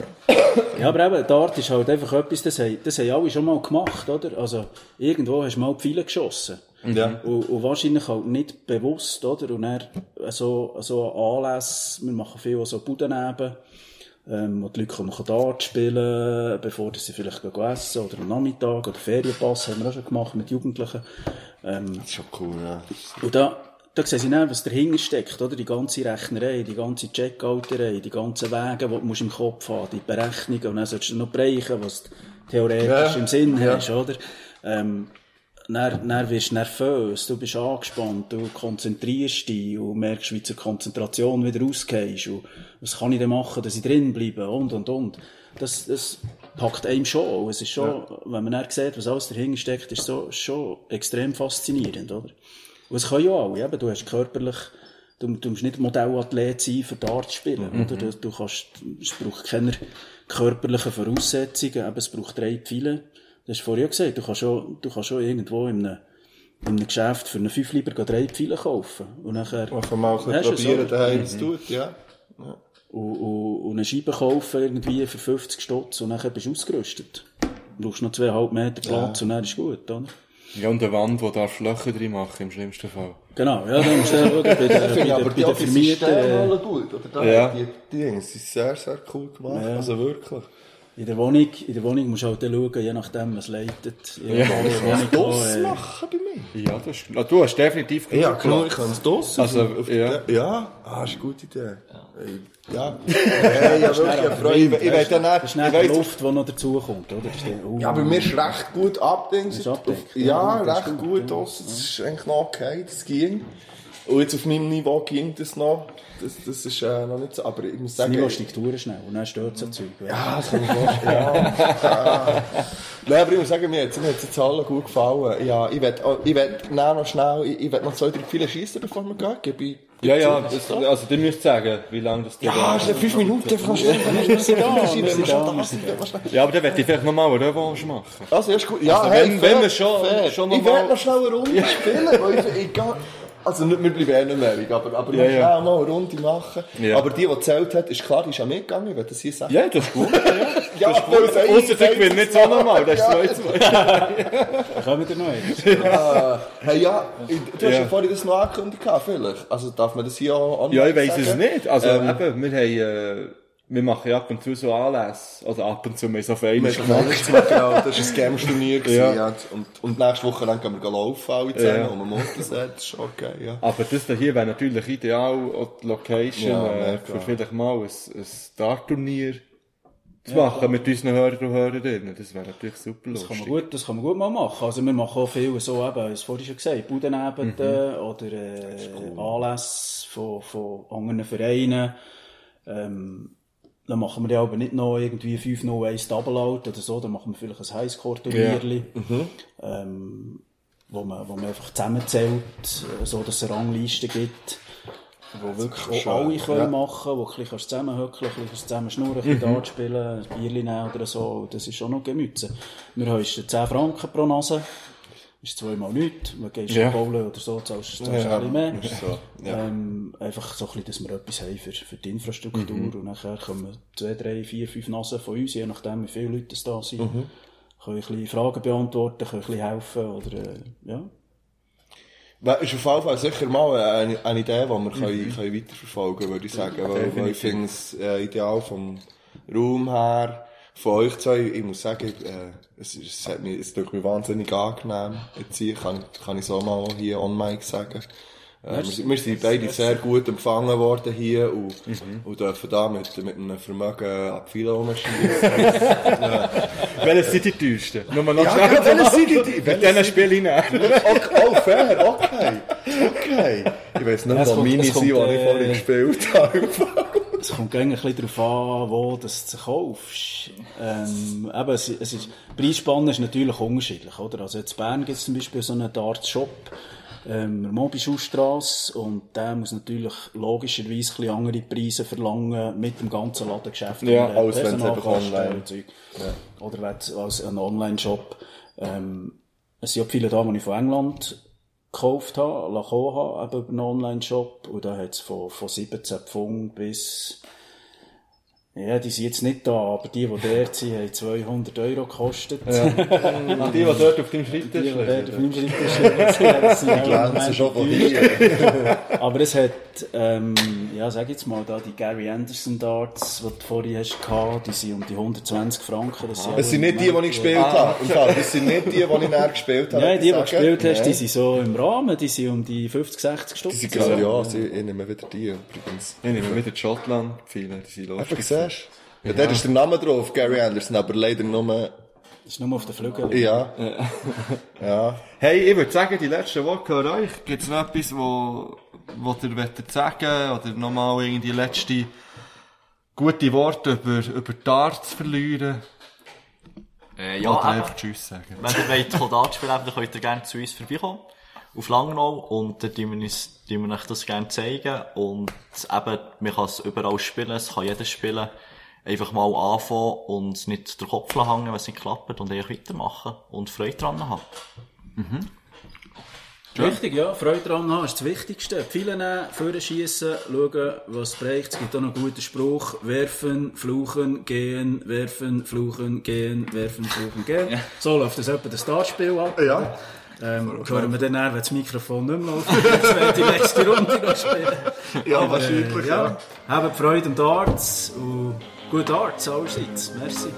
Ja, aber eben, Dart ist halt einfach etwas, das haben, das haben alle schon mal gemacht, oder? Also, irgendwo hast du mal Pfeile geschossen. Ja. Und, und wahrscheinlich halt nicht bewusst, oder? Und dann, so, so Anlässe, wir machen viel so Budeneben, ähm, wo die Leute kommen Dart spielen, bevor sie vielleicht gehen essen, oder am Nachmittag, oder Ferienpass haben wir auch schon gemacht mit Jugendlichen. Ähm, Das ist schon cool, ja. und da, da sehen sie dann, was dahinter steckt, oder? Die ganze Rechnerei, die ganze Checkouterei, die ganzen Wege, die du im Kopf haben, die Berechnungen, und dann solltest du noch bereichen, was du theoretisch Ja. im Sinn Ja. hast, oder? Ähm, dann, dann wirst du nervös, du bist angespannt, du konzentrierst dich und merkst, wie zur Konzentration wieder rausgehst und was kann ich denn machen, dass ich drin bleibe und, und, und. Das, das packt einem schon. Es ist schon, wenn man dann sieht, was alles dahinter steckt, ist so, schon extrem faszinierend, oder? Und es können ja alle, eben, du hast körperlich, du, du musst nicht Modellathlet sein, für Dart zu spielen, oder? Du, du kannst, es braucht keine körperlichen Voraussetzungen, eben, es braucht drei Pfeile. Du hast vorhin ja gesagt, du kannst schon, du kannst schon irgendwo in einem, in einem Geschäft für einen Fünfliber drei Pfeile kaufen. Und nachher, Einfach mal ein du probieren, daheim zu tun, ja. und, und, und eine Scheibe kaufen irgendwie für 50 Stutz und nachher bist du ausgerüstet. Du brauchst noch zweieinhalb Meter Platz und dann ist gut, oder? Ja, und eine Wand, die darfst Löcher drin machen, im schlimmsten Fall. Genau, ja, dann musst du schauen, bei den, bei den, aber bei die den Vermietern, äh, alle gut, oder? Da, Ja. Die, die Dinge sind sehr, sehr cool gemacht, also wirklich. In der Wohnung, in der Wohnung musst du halt schauen, je nachdem, was leitet. Ja. der Wohnung Das auch, äh, machen bei mir. Ja, du hast, ah, du hast definitiv Ja, genug genau, ich Platz. kann es draussen. Also, auf ja. ja. Ah, ist eine gute Idee. Ja. Ja, ja, wirklich, ich freue mich. Ich weiß dann Das ist nicht, nicht ich die Luft, die noch dazukommt, oder? Das ist ja, bei mir ist recht gut. Ist abdeckt. Ja, Ja, das ist recht gut, gut ja. Das ist eigentlich noch okay, das ging. Und jetzt auf meinem Niveau ging das noch. Das, das ist äh, noch nicht so, aber ich muss Das sagen... Niveau steigt verdammt schnell und dann stört es ein Zeug. Ja, das kann ich vorstellen. Ja. [laughs] ja. Nein, aber ich muss sagen, mir hat mir hat's jetzt alle gut gefallen. Ja, ich ich will nein, noch schnell, ich, ich will noch zwei, drei viele schießen, bevor wir gehen. Gebe ich, Ja, ja, das, also du müsst sagen, wie lange das Ja, ist fünf Minuten, sind da. Ja, aber dann werde ich vielleicht nochmal eine Revanche machen. Also, ist gut. Ja, Also, hey, wenn- fair, wenn wir schon- fair. schon noch Ich werde noch schnell eine Runde spielen, weil ich, ich gehe... Also nicht, wir bleiben eh nicht mehr, aber, aber Ja, noch ja. schnell mal eine Runde machen. Ja. Aber die, die gezählt hat, ist klar, die ist ja mitgegangen, ich will das hier sagen. Ja, das ist gut. [laughs] ja, Das ist gut. Ausser ich gewinne nicht so nochmal, das ist 2-2. Dann [laughs] kommen wir noch eins. Ah, hey, ja, ich- du hast ja Ja. vorhin das noch angekündigt, vielleicht. Also darf man das hier auch online Ja, ich weiss sagen? es nicht. Also, Ähm. eben, wir haben, äh, wir machen ja ab und zu so Anlässe. Also ab und zu, haben so fein Wir haben gemacht, genau, das war ein Games-Turnier. Ja. Ja. Und, und nächste Woche dann gehen wir laufen, alle zusammen, Ja. und man Motor sagt, das ist okay, ja. Aber das hier wäre natürlich ideal, auch die Location, Ja, äh, für vielleicht mal ein, ein Startturnier zu machen mit unseren Hörern und Hörerinnen. Das wäre natürlich super Das kann, man lustig. gut, das kann man gut mal machen. Also wir machen auch viel so, eben, es vorhin schon gesagt, Budenabende Mhm. oder äh, Anlässe von, von anderen Vereinen. Ähm, dann machen wir ja aber nicht noch irgendwie 5-0-1 Double Out oder so, dann machen wir vielleicht ein Highscore-Turnierli, Mhm. ähm, wo, man, wo man einfach zusammenzählt, äh, so dass es eine Rangliste gibt. Wo wirklich auch alle können ja. machen, wo ein bisschen zusammenhöckeln, ein bisschen zusammen schnurren, ein bisschen Dart spielen, ein Bierli nehmen oder so. Das ist auch noch Gemüse. Wir haben 10 Franken pro Nase. Ist zweimal nichts. Man geht Ja. ja. bowlen oder so, zahlst du Ja, bisschen mehr. ist so, ja. Ähm, einfach so ein bisschen, dass wir etwas haben für, für die Infrastruktur. Und nachher kommen zwei, drei, vier, fünf Nasen von uns, je nachdem, wie viele Leute es da sind. Können ein bisschen Fragen beantworten, können ein bisschen helfen oder, äh, ja. Das ist auf jeden Fall sicher mal eine, eine Idee, die wir können, können weiterverfolgen können, würde ich sagen. Weil, weil ich finde es äh, ideal vom Raum her, von euch zwei, ich muss sagen, äh, es, es, hat mich, es tut mich wahnsinnig angenehm. Jetzt hier kann, kann ich so mal hier on mic sagen. Äh, wir, wir sind beide sehr gut empfangen worden hier und, und dürfen da mit, mit einem Vermögen ab viele rumschießen. [laughs] Welches sind die teuersten? Nur mal noch Ja, schnell welche zu sind die- die- Mit diesen Spielen. Okay, oh, fair, okay. Okay. Ich weiss nicht, Es was kommt- meine sind, die ich äh, vorhin gespielt habe. Es kommt ein bisschen darauf an, wo das du kaufst. Ähm, eben, es, es ist, die Preisspanne ist natürlich unterschiedlich, oder? Also jetzt in Bern gibt es zum Beispiel so einen Darts-Shop, ähm, Mobischuhstrasse, und der muss natürlich logischerweise ein andere Preise verlangen mit dem ganzen Ladengeschäft. Ja, als wenn es einfach online- Zeug. Oder es als ein Online-Shop. Ähm, es sind auch viele da, die ich von England gekauft habe, lassen habe, eben einen Online-Shop. Und da hat es von, von 17 Pfund bis, ja, die sind jetzt nicht da, aber die, die dort sind, haben 200 Euro gekostet. [laughs] Ah, die, die dort auf deinem Die, Schreibtisch die dort auf liegen. meinem Schreibtisch sind, sind auch Glänzen schon von hier. [laughs] Aber es hat, ähm, ja, sag jetzt mal, da die Gary Anderson Darts, die du vorhin hast gehabt, die sind um die 120 Franken. Das, Es sind nicht die, die ich gespielt habe. Im Fall, das sind nicht die, die ich näher gespielt habe. Nein, die, die du gespielt hast, die sind so im Rahmen, die sind um die 50, 60 Stutz. Die sind gerade, ja, sie- ich nehme wieder die übrigens. Ich nehme wieder die Schottland, viele, die sind Einfach lustig. siehst du? Ja, dort ist der Name drauf, Gary Anderson, aber leider nur, Das ist nur auf den Flügeln. ja. Ja. [laughs] Hey, ich würde sagen, die letzten Worte gehören euch. Gibt es noch etwas, wo, wo ihr wollt sagen oder nochmal irgendwie letzte gute Worte über, über Darts verlieren? Äh, Oder ja, eben. einfach Tschüss sagen? Wenn ihr wollt Dart spielen, dann könnt ihr gerne zu uns vorbeikommen. Auf Langnau. Und dann tun wir, uns, tun wir euch das gerne zeigen. Und eben, man kann es überall spielen, es kann jeder spielen. Einfach mal anfangen und nicht den Kopf hängen, wenn es nicht klappt und einfach weitermachen und Freude dran haben. Richtig, ja. Freude daran haben ist das Wichtigste. Viele nehmen, vorne schiessen, schauen, was bräuchte. Es gibt auch noch einen guten Spruch. Werfen, fluchen, gehen, werfen, fluchen, gehen, werfen, fluchen, gehen. So läuft das etwa das Startspiel ab. Ja. Ähm, hören wir dann, wenn das Mikrofon nicht mehr läuft, [laughs] die nächste Runde spielen. Ja, wahrscheinlich, äh, ja. ja. Habt Freude am Darts und Good Arts allerseits. Merci.